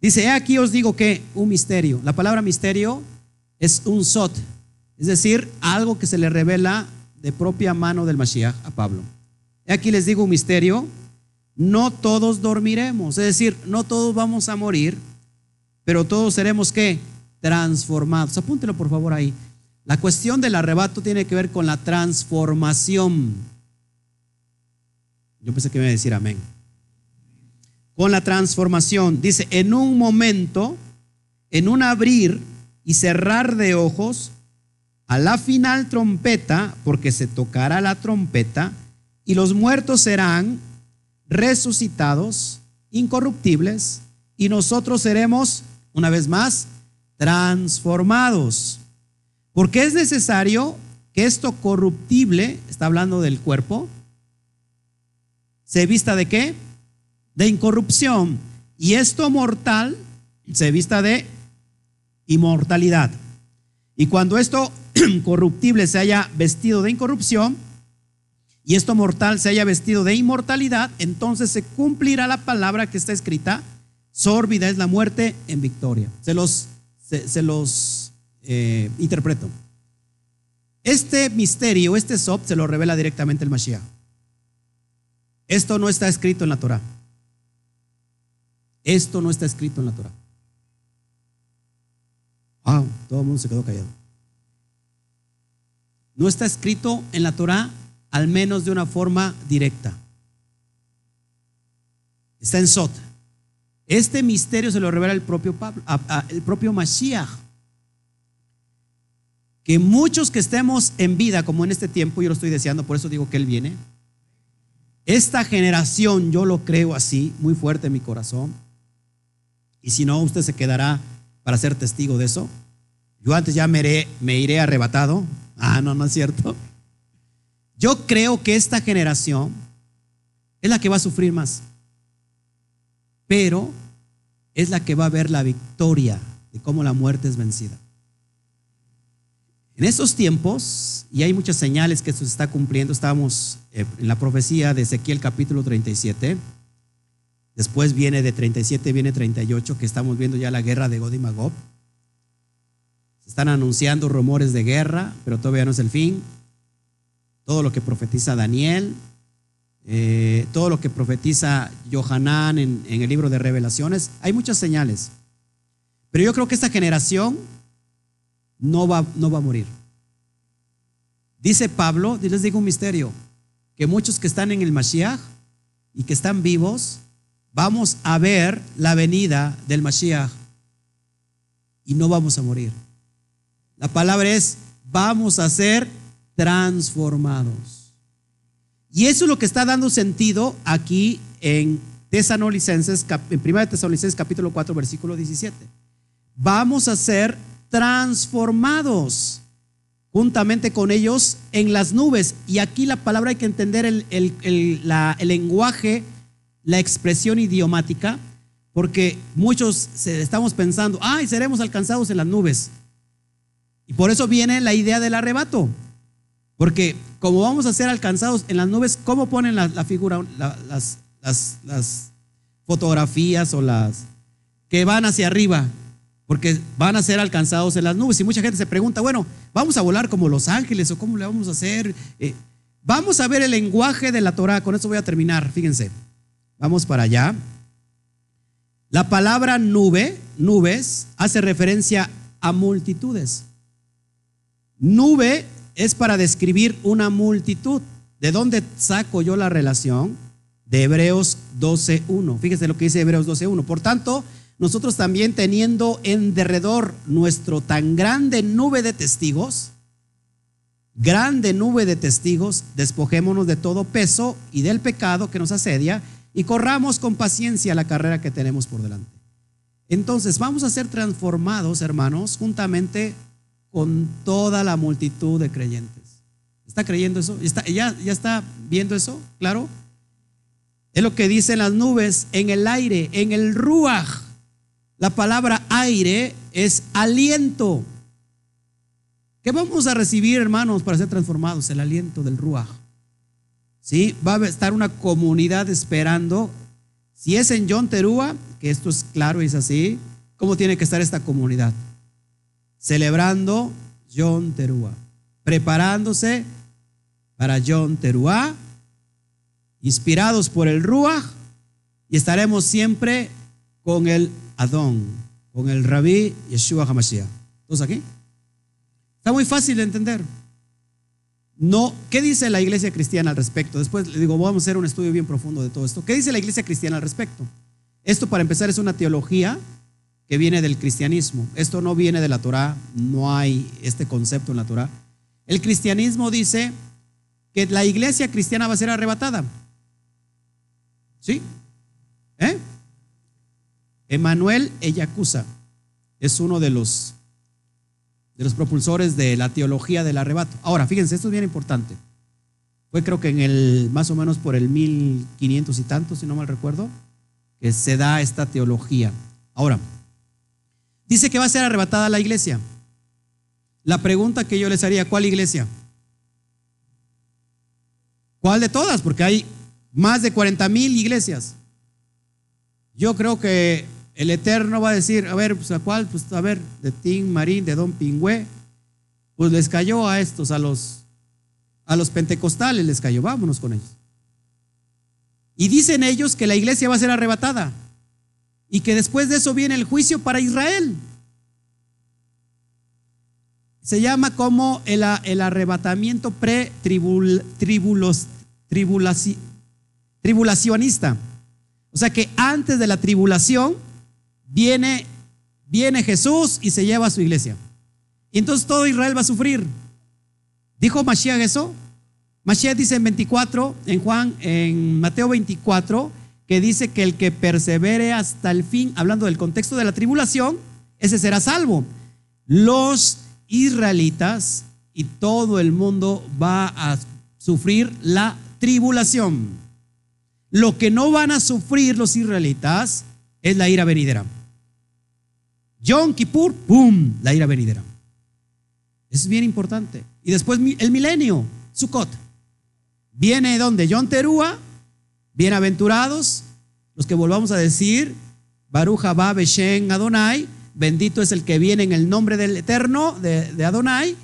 Dice, aquí os digo que un misterio. La palabra misterio es un sot, es decir, algo que se le revela de propia mano del Mashiach a Pablo. Aquí les digo un misterio, no todos dormiremos, es decir, no todos vamos a morir, pero todos seremos qué? Transformados. Apúntelo por favor ahí. La cuestión del arrebato tiene que ver con la transformación. Yo pensé que iba a decir amén. Con la transformación. Dice, en un momento, en un abrir y cerrar de ojos, a la final trompeta, porque se tocará la trompeta, y los muertos serán resucitados, incorruptibles, y nosotros seremos, una vez más, transformados. Porque es necesario que esto corruptible, está hablando del cuerpo, se vista de qué? De incorrupción. Y esto mortal se vista de inmortalidad. Y cuando esto corruptible se haya vestido de incorrupción y esto mortal se haya vestido de inmortalidad, entonces se cumplirá la palabra que está escrita, sórbida es la muerte en victoria. Se los, se, los eh, interpreto. Este misterio, este sop, se lo revela directamente el Mashiach. Esto no está escrito en la Torah. Esto no está escrito en la Torah. Wow, todo el mundo se quedó callado. No está escrito en la Torah, al menos de una forma directa. Está en Sot. Este misterio se lo revela el propio, Pablo, el propio Mashiach. Que muchos que estemos en vida, como en este tiempo, yo lo estoy deseando, por eso digo que Él viene. Esta generación, yo lo creo así, muy fuerte en mi corazón. Y si no, usted se quedará para ser testigo de eso. Yo antes ya me iré arrebatado, Ah, no, no es cierto. Yo creo que esta generación es la que va a sufrir más, pero es la que va a ver la victoria de cómo la muerte es vencida. En estos tiempos, y hay muchas señales que se está cumpliendo, estábamos eh, en la profecía de Ezequiel capítulo 37, después viene de 37, viene 38, que estamos viendo ya la guerra de God y Magog. Se están anunciando rumores de guerra, pero todavía no es el fin. Todo lo que profetiza Daniel, eh, todo lo que profetiza Johanán en, el libro de revelaciones, hay muchas señales. Pero yo creo que esta generación no va, no va a morir. Dice Pablo, les digo un misterio, que muchos que están en el Mashiach y que están vivos, vamos a ver la venida del Mashiach y no vamos a morir. La palabra es, vamos a ser transformados. Y eso es lo que está dando sentido aquí en Tesanolicenses, en 1 Tesanolicenses capítulo 4, versículo 17. Vamos a ser transformados juntamente con ellos en las nubes. Y aquí la palabra hay que entender el, el lenguaje, la expresión idiomática, porque muchos estamos pensando, ay, seremos alcanzados en las nubes. Y por eso viene la idea del arrebato. Porque como vamos a ser alcanzados en las nubes, ¿cómo ponen la, figura, las, fotografías o las que van hacia arriba? Porque van a ser alcanzados en las nubes. Y mucha gente se pregunta, bueno, ¿vamos a volar como los ángeles o cómo le vamos a hacer? Eh, vamos a ver el lenguaje de la Torah. Con eso voy a terminar. Fíjense. Vamos para allá. La palabra nube, nubes, hace referencia a multitudes. Nube es para describir una multitud. ¿De dónde saco yo la relación? De Hebreos 12.1. Fíjese lo que dice Hebreos 12.1. Por tanto, nosotros también teniendo en derredor nuestro tan grande nube de testigos, grande nube de testigos, despojémonos de todo peso y del pecado que nos asedia y corramos con paciencia la carrera que tenemos por delante. Entonces vamos a ser transformados, hermanos, juntamente con toda la multitud de creyentes. ¿Está creyendo eso? ¿Está, ya, ¿Ya está viendo eso? ¿Claro? Es lo que dicen las nubes en el aire, en el ruaj. La palabra aire es aliento. ¿Qué vamos a recibir, hermanos, para ser transformados? El aliento del ruaj. ¿Sí? Va a estar una comunidad esperando. Si es en John Terúa, que esto es claro y es así, ¿cómo tiene que estar esta comunidad? celebrando John Teruá, preparándose para John Teruá, inspirados por el Ruach, y estaremos siempre con el Adón, con el Rabí Yeshua HaMashiach. ¿Todos aquí? Está muy fácil de entender. No, ¿qué dice la iglesia cristiana al respecto? Después le digo, vamos a hacer un estudio bien profundo de todo esto. ¿Qué dice la iglesia cristiana al respecto? Esto para empezar es una teología que viene del cristianismo. Esto no viene de la Torah, no hay este concepto en la Torah. El cristianismo dice que la iglesia cristiana va a ser arrebatada. ¿Sí? ¿Eh? Emanuel Eyacusa es uno de los, de los propulsores de la teología del arrebato. Ahora, fíjense, esto es bien importante. Fue creo que en el, más o menos por el 1500 y tanto, si no mal recuerdo, que se da esta teología. Ahora, Dice que va a ser arrebatada la iglesia. La pregunta que yo les haría, ¿cuál iglesia? ¿Cuál de todas? Porque hay más de 40 mil iglesias. Yo creo que el Eterno va a decir, a ver, pues a cuál, pues a ver, de Tim Marín, de Don Pingüe, pues les cayó a estos, a los, a los pentecostales les cayó, vámonos con ellos. Y dicen ellos que la iglesia va a ser arrebatada y que después de eso viene el juicio para Israel. Se llama como el, arrebatamiento pre-tribulacionista. O sea que antes de la tribulación viene, Jesús y se lleva a su iglesia. Y entonces todo Israel va a sufrir. ¿Dijo Mashiach eso? Mashiach dice en 24, en Juan, en Mateo 24, que dice que el que persevere hasta el fin, hablando del contexto de la tribulación, ese será salvo. Los israelitas y todo el mundo va a sufrir la tribulación. Lo que no van a sufrir los israelitas es la ira venidera. Yom Kippur, ¡pum! La ira venidera. Eso es bien importante. Y después el milenio, Sukkot. Viene donde John Terúa Bienaventurados los que volvamos a decir, Baruch Haba Beshen Adonai, bendito es el que viene en el nombre del Eterno, de, Adonai,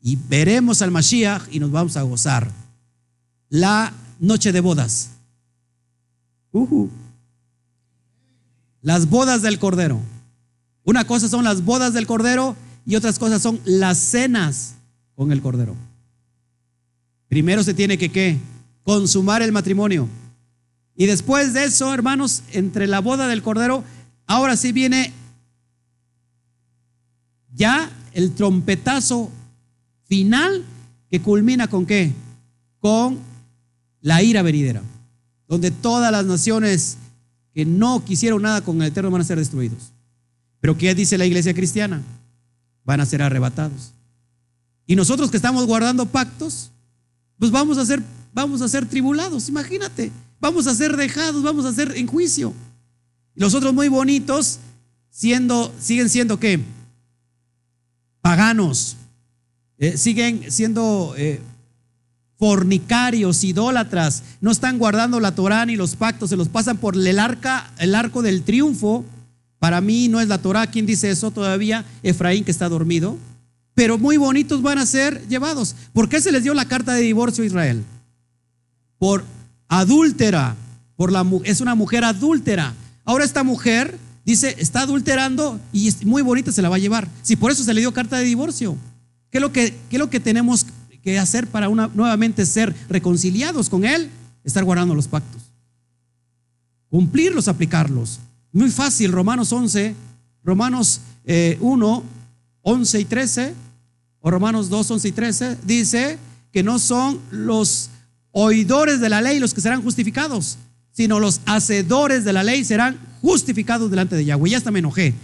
y veremos al Mashiach y nos vamos a gozar. La noche de bodas. Las bodas del Cordero. Una cosa son las bodas del Cordero y otras cosas son las cenas con el Cordero. Primero se tiene que ¿qué? consumar el matrimonio. Y después de eso, hermanos, entre la boda del Cordero, ahora sí viene ya el trompetazo final que culmina con qué? Con la ira venidera, donde todas las naciones que no quisieron nada con el Eterno van a ser destruidos. Pero ¿qué dice la iglesia cristiana? Van a ser arrebatados. Y nosotros que estamos guardando pactos, pues vamos a ser, vamos a ser tribulados, imagínate. Vamos a ser dejados, vamos a ser en juicio. Los otros muy bonitos siguen siendo qué? Paganos. Eh, siguen siendo eh, fornicarios, idólatras. No están guardando la Torá ni los pactos, se los pasan por el, arca, el arco del triunfo. Para mí no es la Torá quien dice eso todavía, Efraín que está dormido. Pero muy bonitos van a ser llevados. ¿Por qué se les dio la carta de divorcio a Israel? Por adúltera, por la, es una mujer adúltera. Ahora esta mujer dice, está adulterando y muy bonita, se la va a llevar. Si por eso se le dio carta de divorcio. ¿Qué es lo que, qué lo que tenemos que hacer para una, nuevamente ser reconciliados con Él? Estar guardando los pactos. Cumplirlos, aplicarlos. Muy fácil, Romanos 11, Romanos 1, eh, 11 y 13, o Romanos 2, 11 y 13, dice que no son los oidores de la ley los que serán justificados, sino los hacedores de la ley serán justificados delante de Yahweh. Ya hasta me enojé.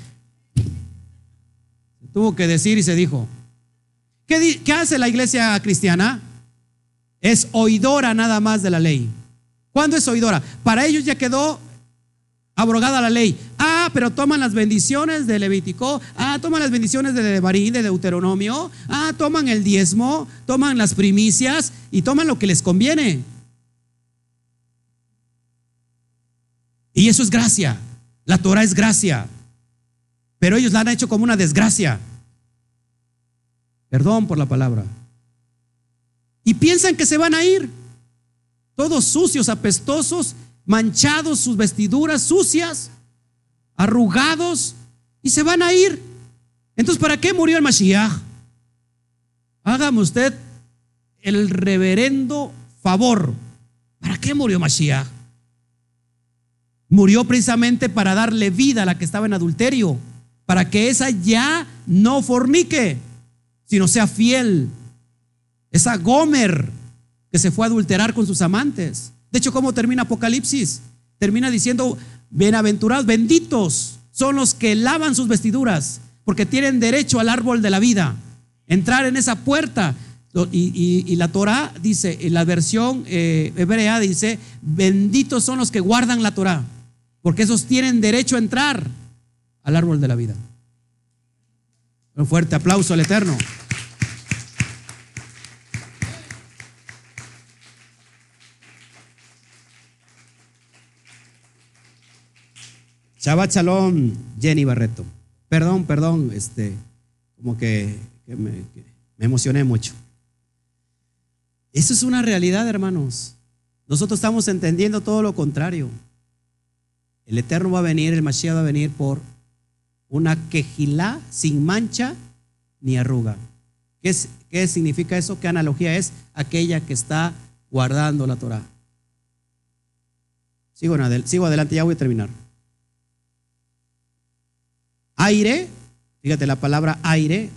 Tuvo que decir y se dijo. ¿Qué, ¿Qué, hace la iglesia cristiana? Es oidora nada más de la ley. ¿Cuándo es oidora? Para ellos ya quedó abrogada la ley. Ah, pero toman las bendiciones de Levítico. Ah, toman las bendiciones de Devarim, de Deuteronomio. Ah, toman el diezmo, toman las primicias y toman lo que les conviene. Y eso es gracia. La Torah es gracia. Pero ellos la han hecho como una desgracia. Perdón por la palabra. Y piensan que se van a ir. Todos sucios, apestosos manchados, sus vestiduras sucias, arrugados, y se van a ir. Entonces, ¿para qué murió el Mashiach? Hágame usted el reverendo favor. ¿Para qué murió Mashiach? Murió precisamente para darle vida a la que estaba en adulterio, para que esa ya no fornique, sino sea fiel. Esa Gomer que se fue a adulterar con sus amantes. De hecho, ¿cómo termina Apocalipsis? Termina diciendo, bienaventurados, benditos son los que lavan sus vestiduras, porque tienen derecho al árbol de la vida. Entrar en esa puerta. Y, la Torah dice, en la versión eh, hebrea dice, benditos son los que guardan la Torah, porque esos tienen derecho a entrar al árbol de la vida. Un fuerte aplauso al Eterno. Shabbat Shalom, Jenny Barreto. Perdón, perdón, este, como que, me, emocioné mucho. Eso es una realidad, hermanos. Nosotros estamos entendiendo todo lo contrario. El Eterno va a venir, el Mashiach va a venir por una quejilá sin mancha ni arruga. ¿Qué, ¿Qué, significa eso? ¿Qué analogía es? Aquella que está guardando la Torah. Sigo, sigo adelante, ya voy a terminar. Aire, fíjate la palabra aire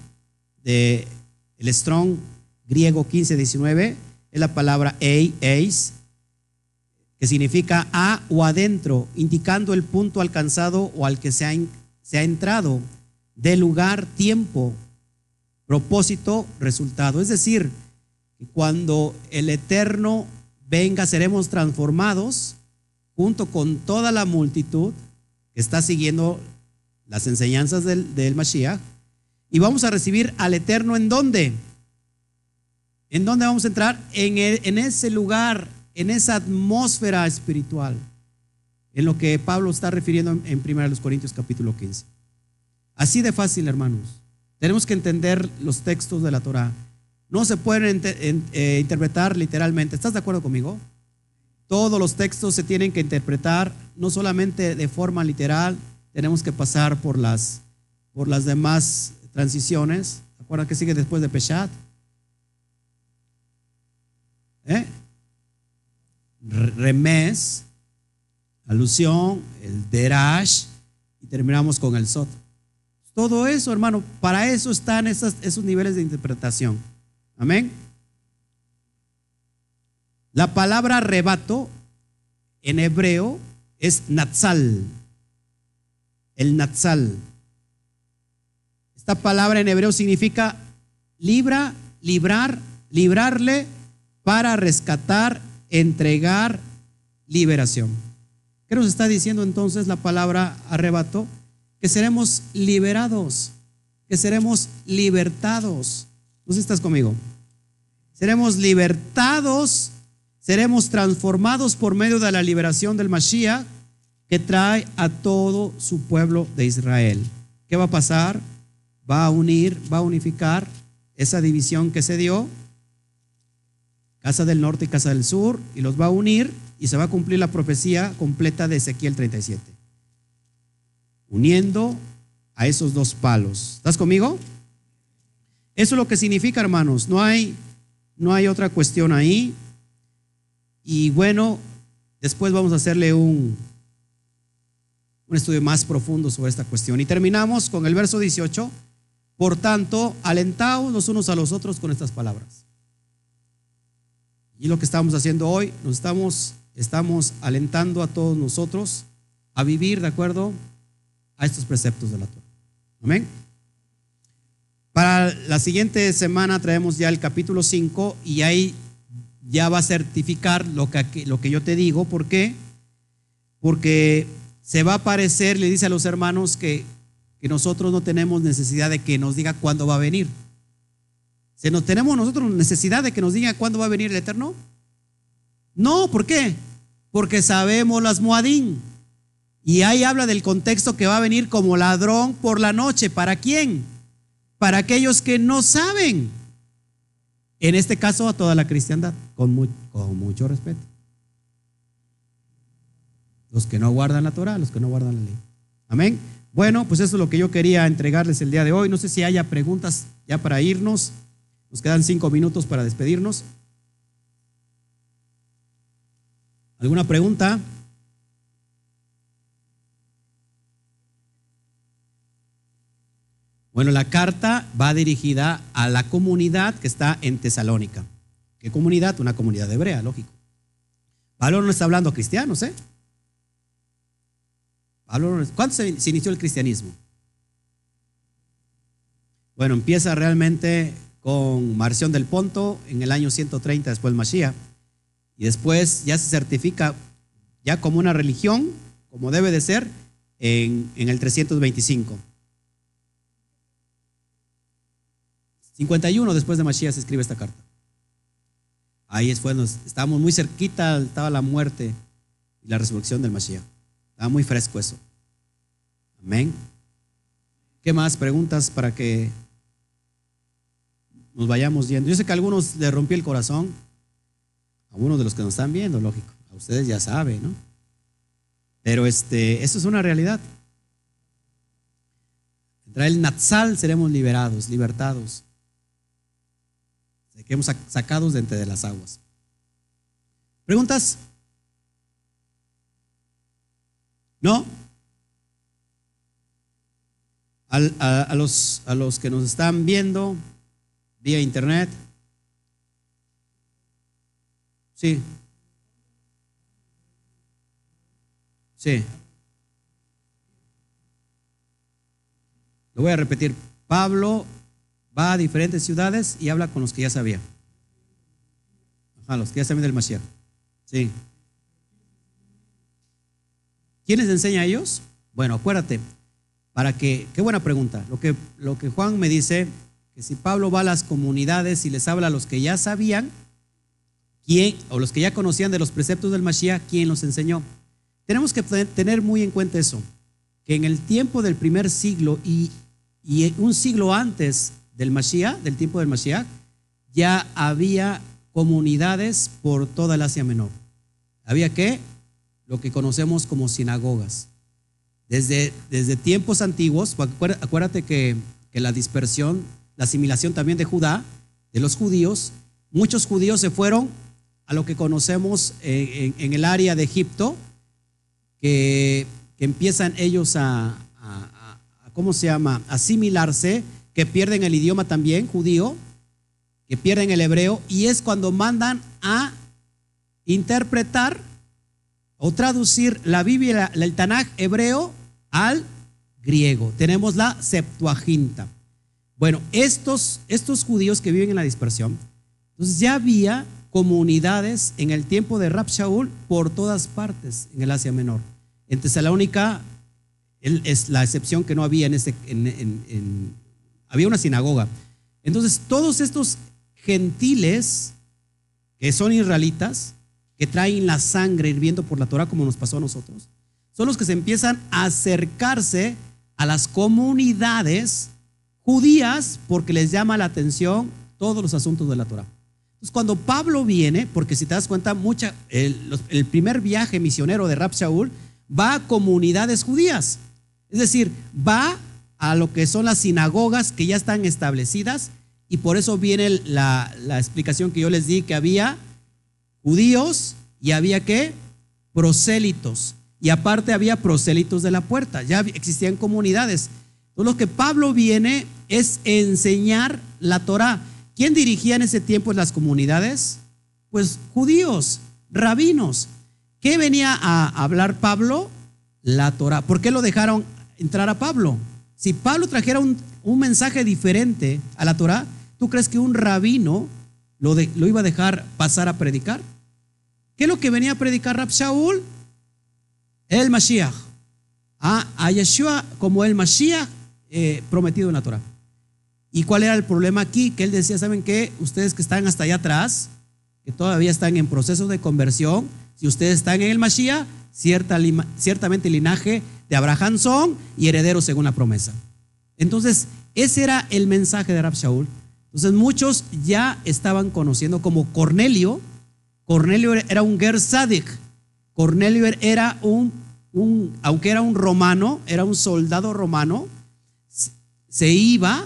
de el Strong griego 1519 es la palabra ei, eis, que significa a o adentro, indicando el punto alcanzado o al que se ha, se ha entrado, de lugar, tiempo, propósito, resultado. Es decir, cuando el Eterno venga, seremos transformados junto con toda la multitud que está siguiendo las enseñanzas del, del Mashiach, y vamos a recibir al Eterno en dónde? ¿En dónde vamos a entrar? En, en ese lugar, en esa atmósfera espiritual, en lo que Pablo está refiriendo en, en 1 Corintios capítulo 15. Así de fácil, hermanos. Tenemos que entender los textos de la Torah. No se pueden eh, interpretar literalmente. ¿Estás de acuerdo conmigo? Todos los textos se tienen que interpretar no solamente de forma literal, tenemos que pasar por las, por las demás transiciones. ¿Acuerdan que sigue después de Peshat? ¿Eh? Remes, alusión, el Derash, y terminamos con el Sot. Todo eso, hermano, para eso están esos niveles de interpretación. Amén. La palabra arrebato en hebreo es natsal. El natsal. Esta palabra en hebreo significa libra, librar, librarle para rescatar, entregar, liberación. ¿Qué nos está diciendo entonces la palabra arrebato? Que seremos liberados, que seremos libertados. ¿No sé si estás conmigo? Seremos libertados, seremos transformados por medio de la liberación del Mashiach que trae a todo su pueblo de Israel. ¿Qué va a pasar? Va a unir, va a unificar esa división que se dio, casa del norte y casa del sur, y los va a unir y se va a cumplir la profecía completa de Ezequiel 37. Uniendo a esos dos palos. ¿Estás conmigo? Eso es lo que significa, hermanos. No hay, no hay otra cuestión ahí. Y bueno, después vamos a hacerle un, un estudio más profundo sobre esta cuestión. Y terminamos con el verso 18. Por tanto, alentaos los unos a los otros con estas palabras. Y lo que estamos haciendo hoy, nos estamos estamos alentando a todos nosotros a vivir de acuerdo a estos preceptos de la Torah. Amén. Para la siguiente semana traemos ya el capítulo 5 y ahí ya va a certificar lo que, lo que yo te digo. ¿Por qué? Porque se va a aparecer, le dice a los hermanos que, que nosotros no tenemos necesidad de que nos diga cuándo va a venir. ¿Se nos, ¿Tenemos nosotros necesidad de que nos diga cuándo va a venir el Eterno? No, ¿por qué? Porque sabemos las Moadín. Y ahí habla del contexto que va a venir como ladrón por la noche. ¿Para quién? Para aquellos que no saben. En este caso a toda la cristiandad, con mucho respeto. Los que no guardan la Torah, los que no guardan la ley. Amén. Bueno, pues eso es lo que yo quería entregarles el día de hoy. No sé si haya preguntas ya para irnos. Nos quedan cinco minutos para despedirnos. ¿Alguna pregunta? Bueno, la carta va dirigida a la comunidad que está en Tesalónica. ¿Qué comunidad? Una comunidad hebrea, lógico. Pablo no está hablando a cristianos, ¿eh? ¿Cuándo se, inició el cristianismo? Bueno, empieza realmente con Marción del Ponto en el año 130 después del Mashiach y después ya se certifica ya como una religión, como debe de ser, en, el 325. 51 después de Mashiach se escribe esta carta. Ahí es cuando estábamos muy cerquita, estaba la muerte y la resurrección del Mashiach. Estaba muy fresco eso. Amén. ¿Qué más preguntas para que nos vayamos yendo? Yo sé que a algunos le rompí el corazón. A uno de los que nos están viendo, lógico. A ustedes ya saben, ¿no? Pero este, eso es una realidad. Entre el Natsal seremos liberados, libertados. Seremos sacados de entre de las aguas. ¿Preguntas? ¿No? a, los, a los que nos están viendo vía internet, Sí. Sí. Lo voy a repetir. Pablo va a diferentes ciudades y habla con los que ya sabía. Ajá, los que ya sabían del Mashiach. Sí. ¿Quién les enseña a ellos? Bueno, acuérdate, para que, qué buena pregunta. Lo que, lo que Juan me dice, que si Pablo va a las comunidades y les habla a los que ya sabían, ¿Quién, o los que ya conocían de los preceptos del Mashiach, quién los enseñó? Tenemos que tener muy en cuenta eso, que en el tiempo del primer siglo y, y un siglo antes del Mashiach, del tiempo del Mashiach, ya había comunidades por toda el Asia Menor. ¿Había qué? Lo que conocemos como sinagogas. Desde, desde tiempos antiguos, acuérdate que, que la dispersión, la asimilación también de Judá, de los judíos, muchos judíos se fueron a lo que conocemos en, el área de Egipto, que, empiezan ellos a, ¿cómo se llama? Asimilarse, que pierden el idioma también judío, que pierden el hebreo, y es cuando mandan a interpretar o traducir la Biblia, el Tanaj hebreo al griego. Tenemos la Septuaginta. Bueno, estos, judíos que viven en la dispersión, entonces ya había comunidades en el tiempo de Rab Shaul por todas partes en el Asia Menor. En Tesalónica es la excepción que no había en ese, había una sinagoga. Entonces todos estos gentiles que son israelitas, que traen la sangre hirviendo por la Torah como nos pasó a nosotros, son los que se empiezan a acercarse a las comunidades judías porque les llama la atención todos los asuntos de la Torah. Entonces, cuando Pablo viene, porque si te das cuenta, mucha, el, primer viaje misionero de Rab Shaul va a comunidades judías. Es decir, va a lo que son las sinagogas que ya están establecidas y por eso viene la, la explicación que yo les di, que había judíos y había que prosélitos. Y aparte había prosélitos de la puerta, ya existían comunidades. Entonces lo que Pablo viene es enseñar la Torah. ¿Quién dirigía en ese tiempo las comunidades? Pues judíos, rabinos. ¿Qué venía a hablar Pablo? La Torah. ¿Por qué lo dejaron entrar a Pablo? Si Pablo trajera un, mensaje diferente a la Torah, ¿tú crees que un rabino lo, lo, iba a dejar pasar a predicar? ¿Qué es lo que venía a predicar Rab Shaul? el Mashiach, a, Yeshua como el Mashiach eh, prometido en la Torah. ¿Y cuál era el problema aquí? Que él decía, ¿saben qué? Ustedes que están hasta allá atrás, que todavía están en proceso de conversión, si ustedes están en el Mashiach, cierta, ciertamente el linaje de Abraham son y herederos según la promesa. Entonces, ese era el mensaje de Rab Shaul. Entonces, muchos ya estaban conociendo como Cornelio. Cornelio era un Ger Cornelio era un, un, aunque era un romano, era un soldado romano, se iba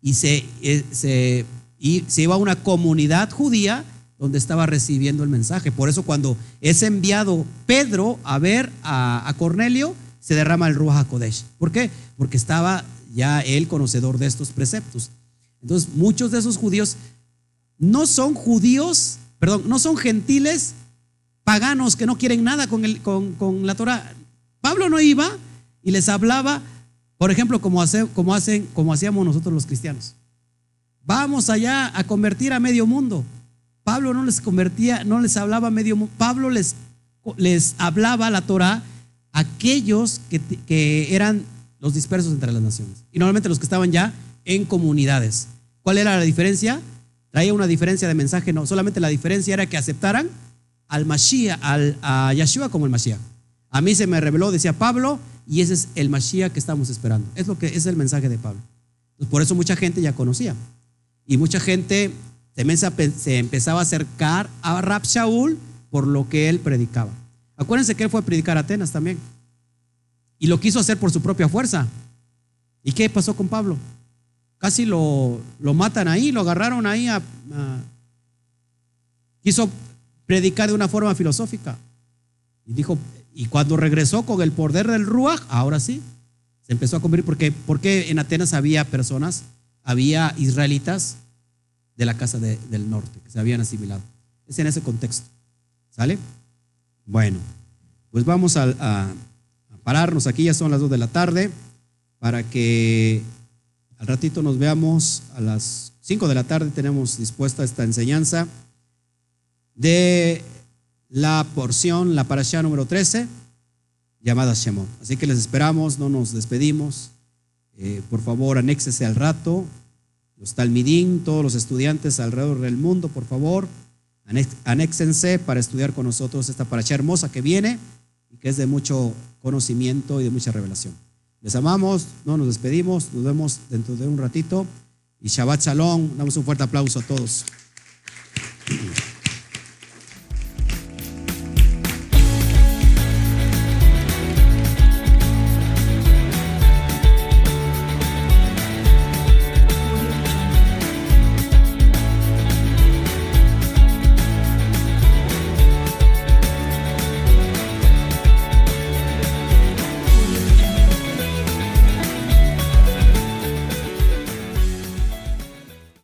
y se, eh, y se iba a una comunidad judía donde estaba recibiendo el mensaje. Por eso cuando es enviado Pedro a ver a, Cornelio, se derrama el Ruach HaKodesh. ¿Por qué? Porque estaba ya él conocedor de estos preceptos. Entonces, muchos de esos judíos no son judíos, perdón, no son gentiles paganos que no quieren nada con, el, con, la Torah. Pablo no iba y les hablaba, por ejemplo, como, hace, como, hacen, como hacíamos nosotros los cristianos. Vamos allá a convertir a medio mundo. Pablo no les convertía, no les hablaba a medio mundo. Pablo les, les hablaba la Torah a aquellos que, que eran los dispersos entre las naciones. Y normalmente los que estaban ya en comunidades. ¿Cuál era la diferencia? Traía una diferencia de mensaje, no, solamente la diferencia era que aceptaran al Mashiach, al, a Yeshua como el Mashiach. A mí se me reveló, decía Pablo, y ese es el Mashiach que estamos esperando. Es lo que es el mensaje de Pablo. por eso mucha gente ya conocía. Y mucha gente se empezaba a acercar a Rab Shaul por lo que él predicaba. Acuérdense que él fue a predicar a Atenas también. Y lo quiso hacer por su propia fuerza. ¿Y qué pasó con Pablo? Casi lo, lo matan ahí, lo agarraron ahí a, quiso predicar de una forma filosófica. Y dijo, y cuando regresó con el poder del Ruach, ahora sí, se empezó a convertir, porque, porque en Atenas había personas, había israelitas de la casa del norte que se habían asimilado. Es en ese contexto. ¿Sale? Bueno, pues vamos a, a pararnos aquí, ya son las dos de la tarde, para que al ratito nos veamos a las 5 de la tarde, tenemos dispuesta esta enseñanza de la porción, la parasha número 13, llamada Shemot. Así que les esperamos, no nos despedimos. Eh, por favor, anéxese al rato. Los talmidín, todos los estudiantes alrededor del mundo, por favor, anéxense para estudiar con nosotros esta parasha hermosa que viene y que es de mucho conocimiento y de mucha revelación. Les amamos, no nos despedimos, nos vemos dentro de un ratito. Y Shabbat Shalom, damos un fuerte aplauso a todos.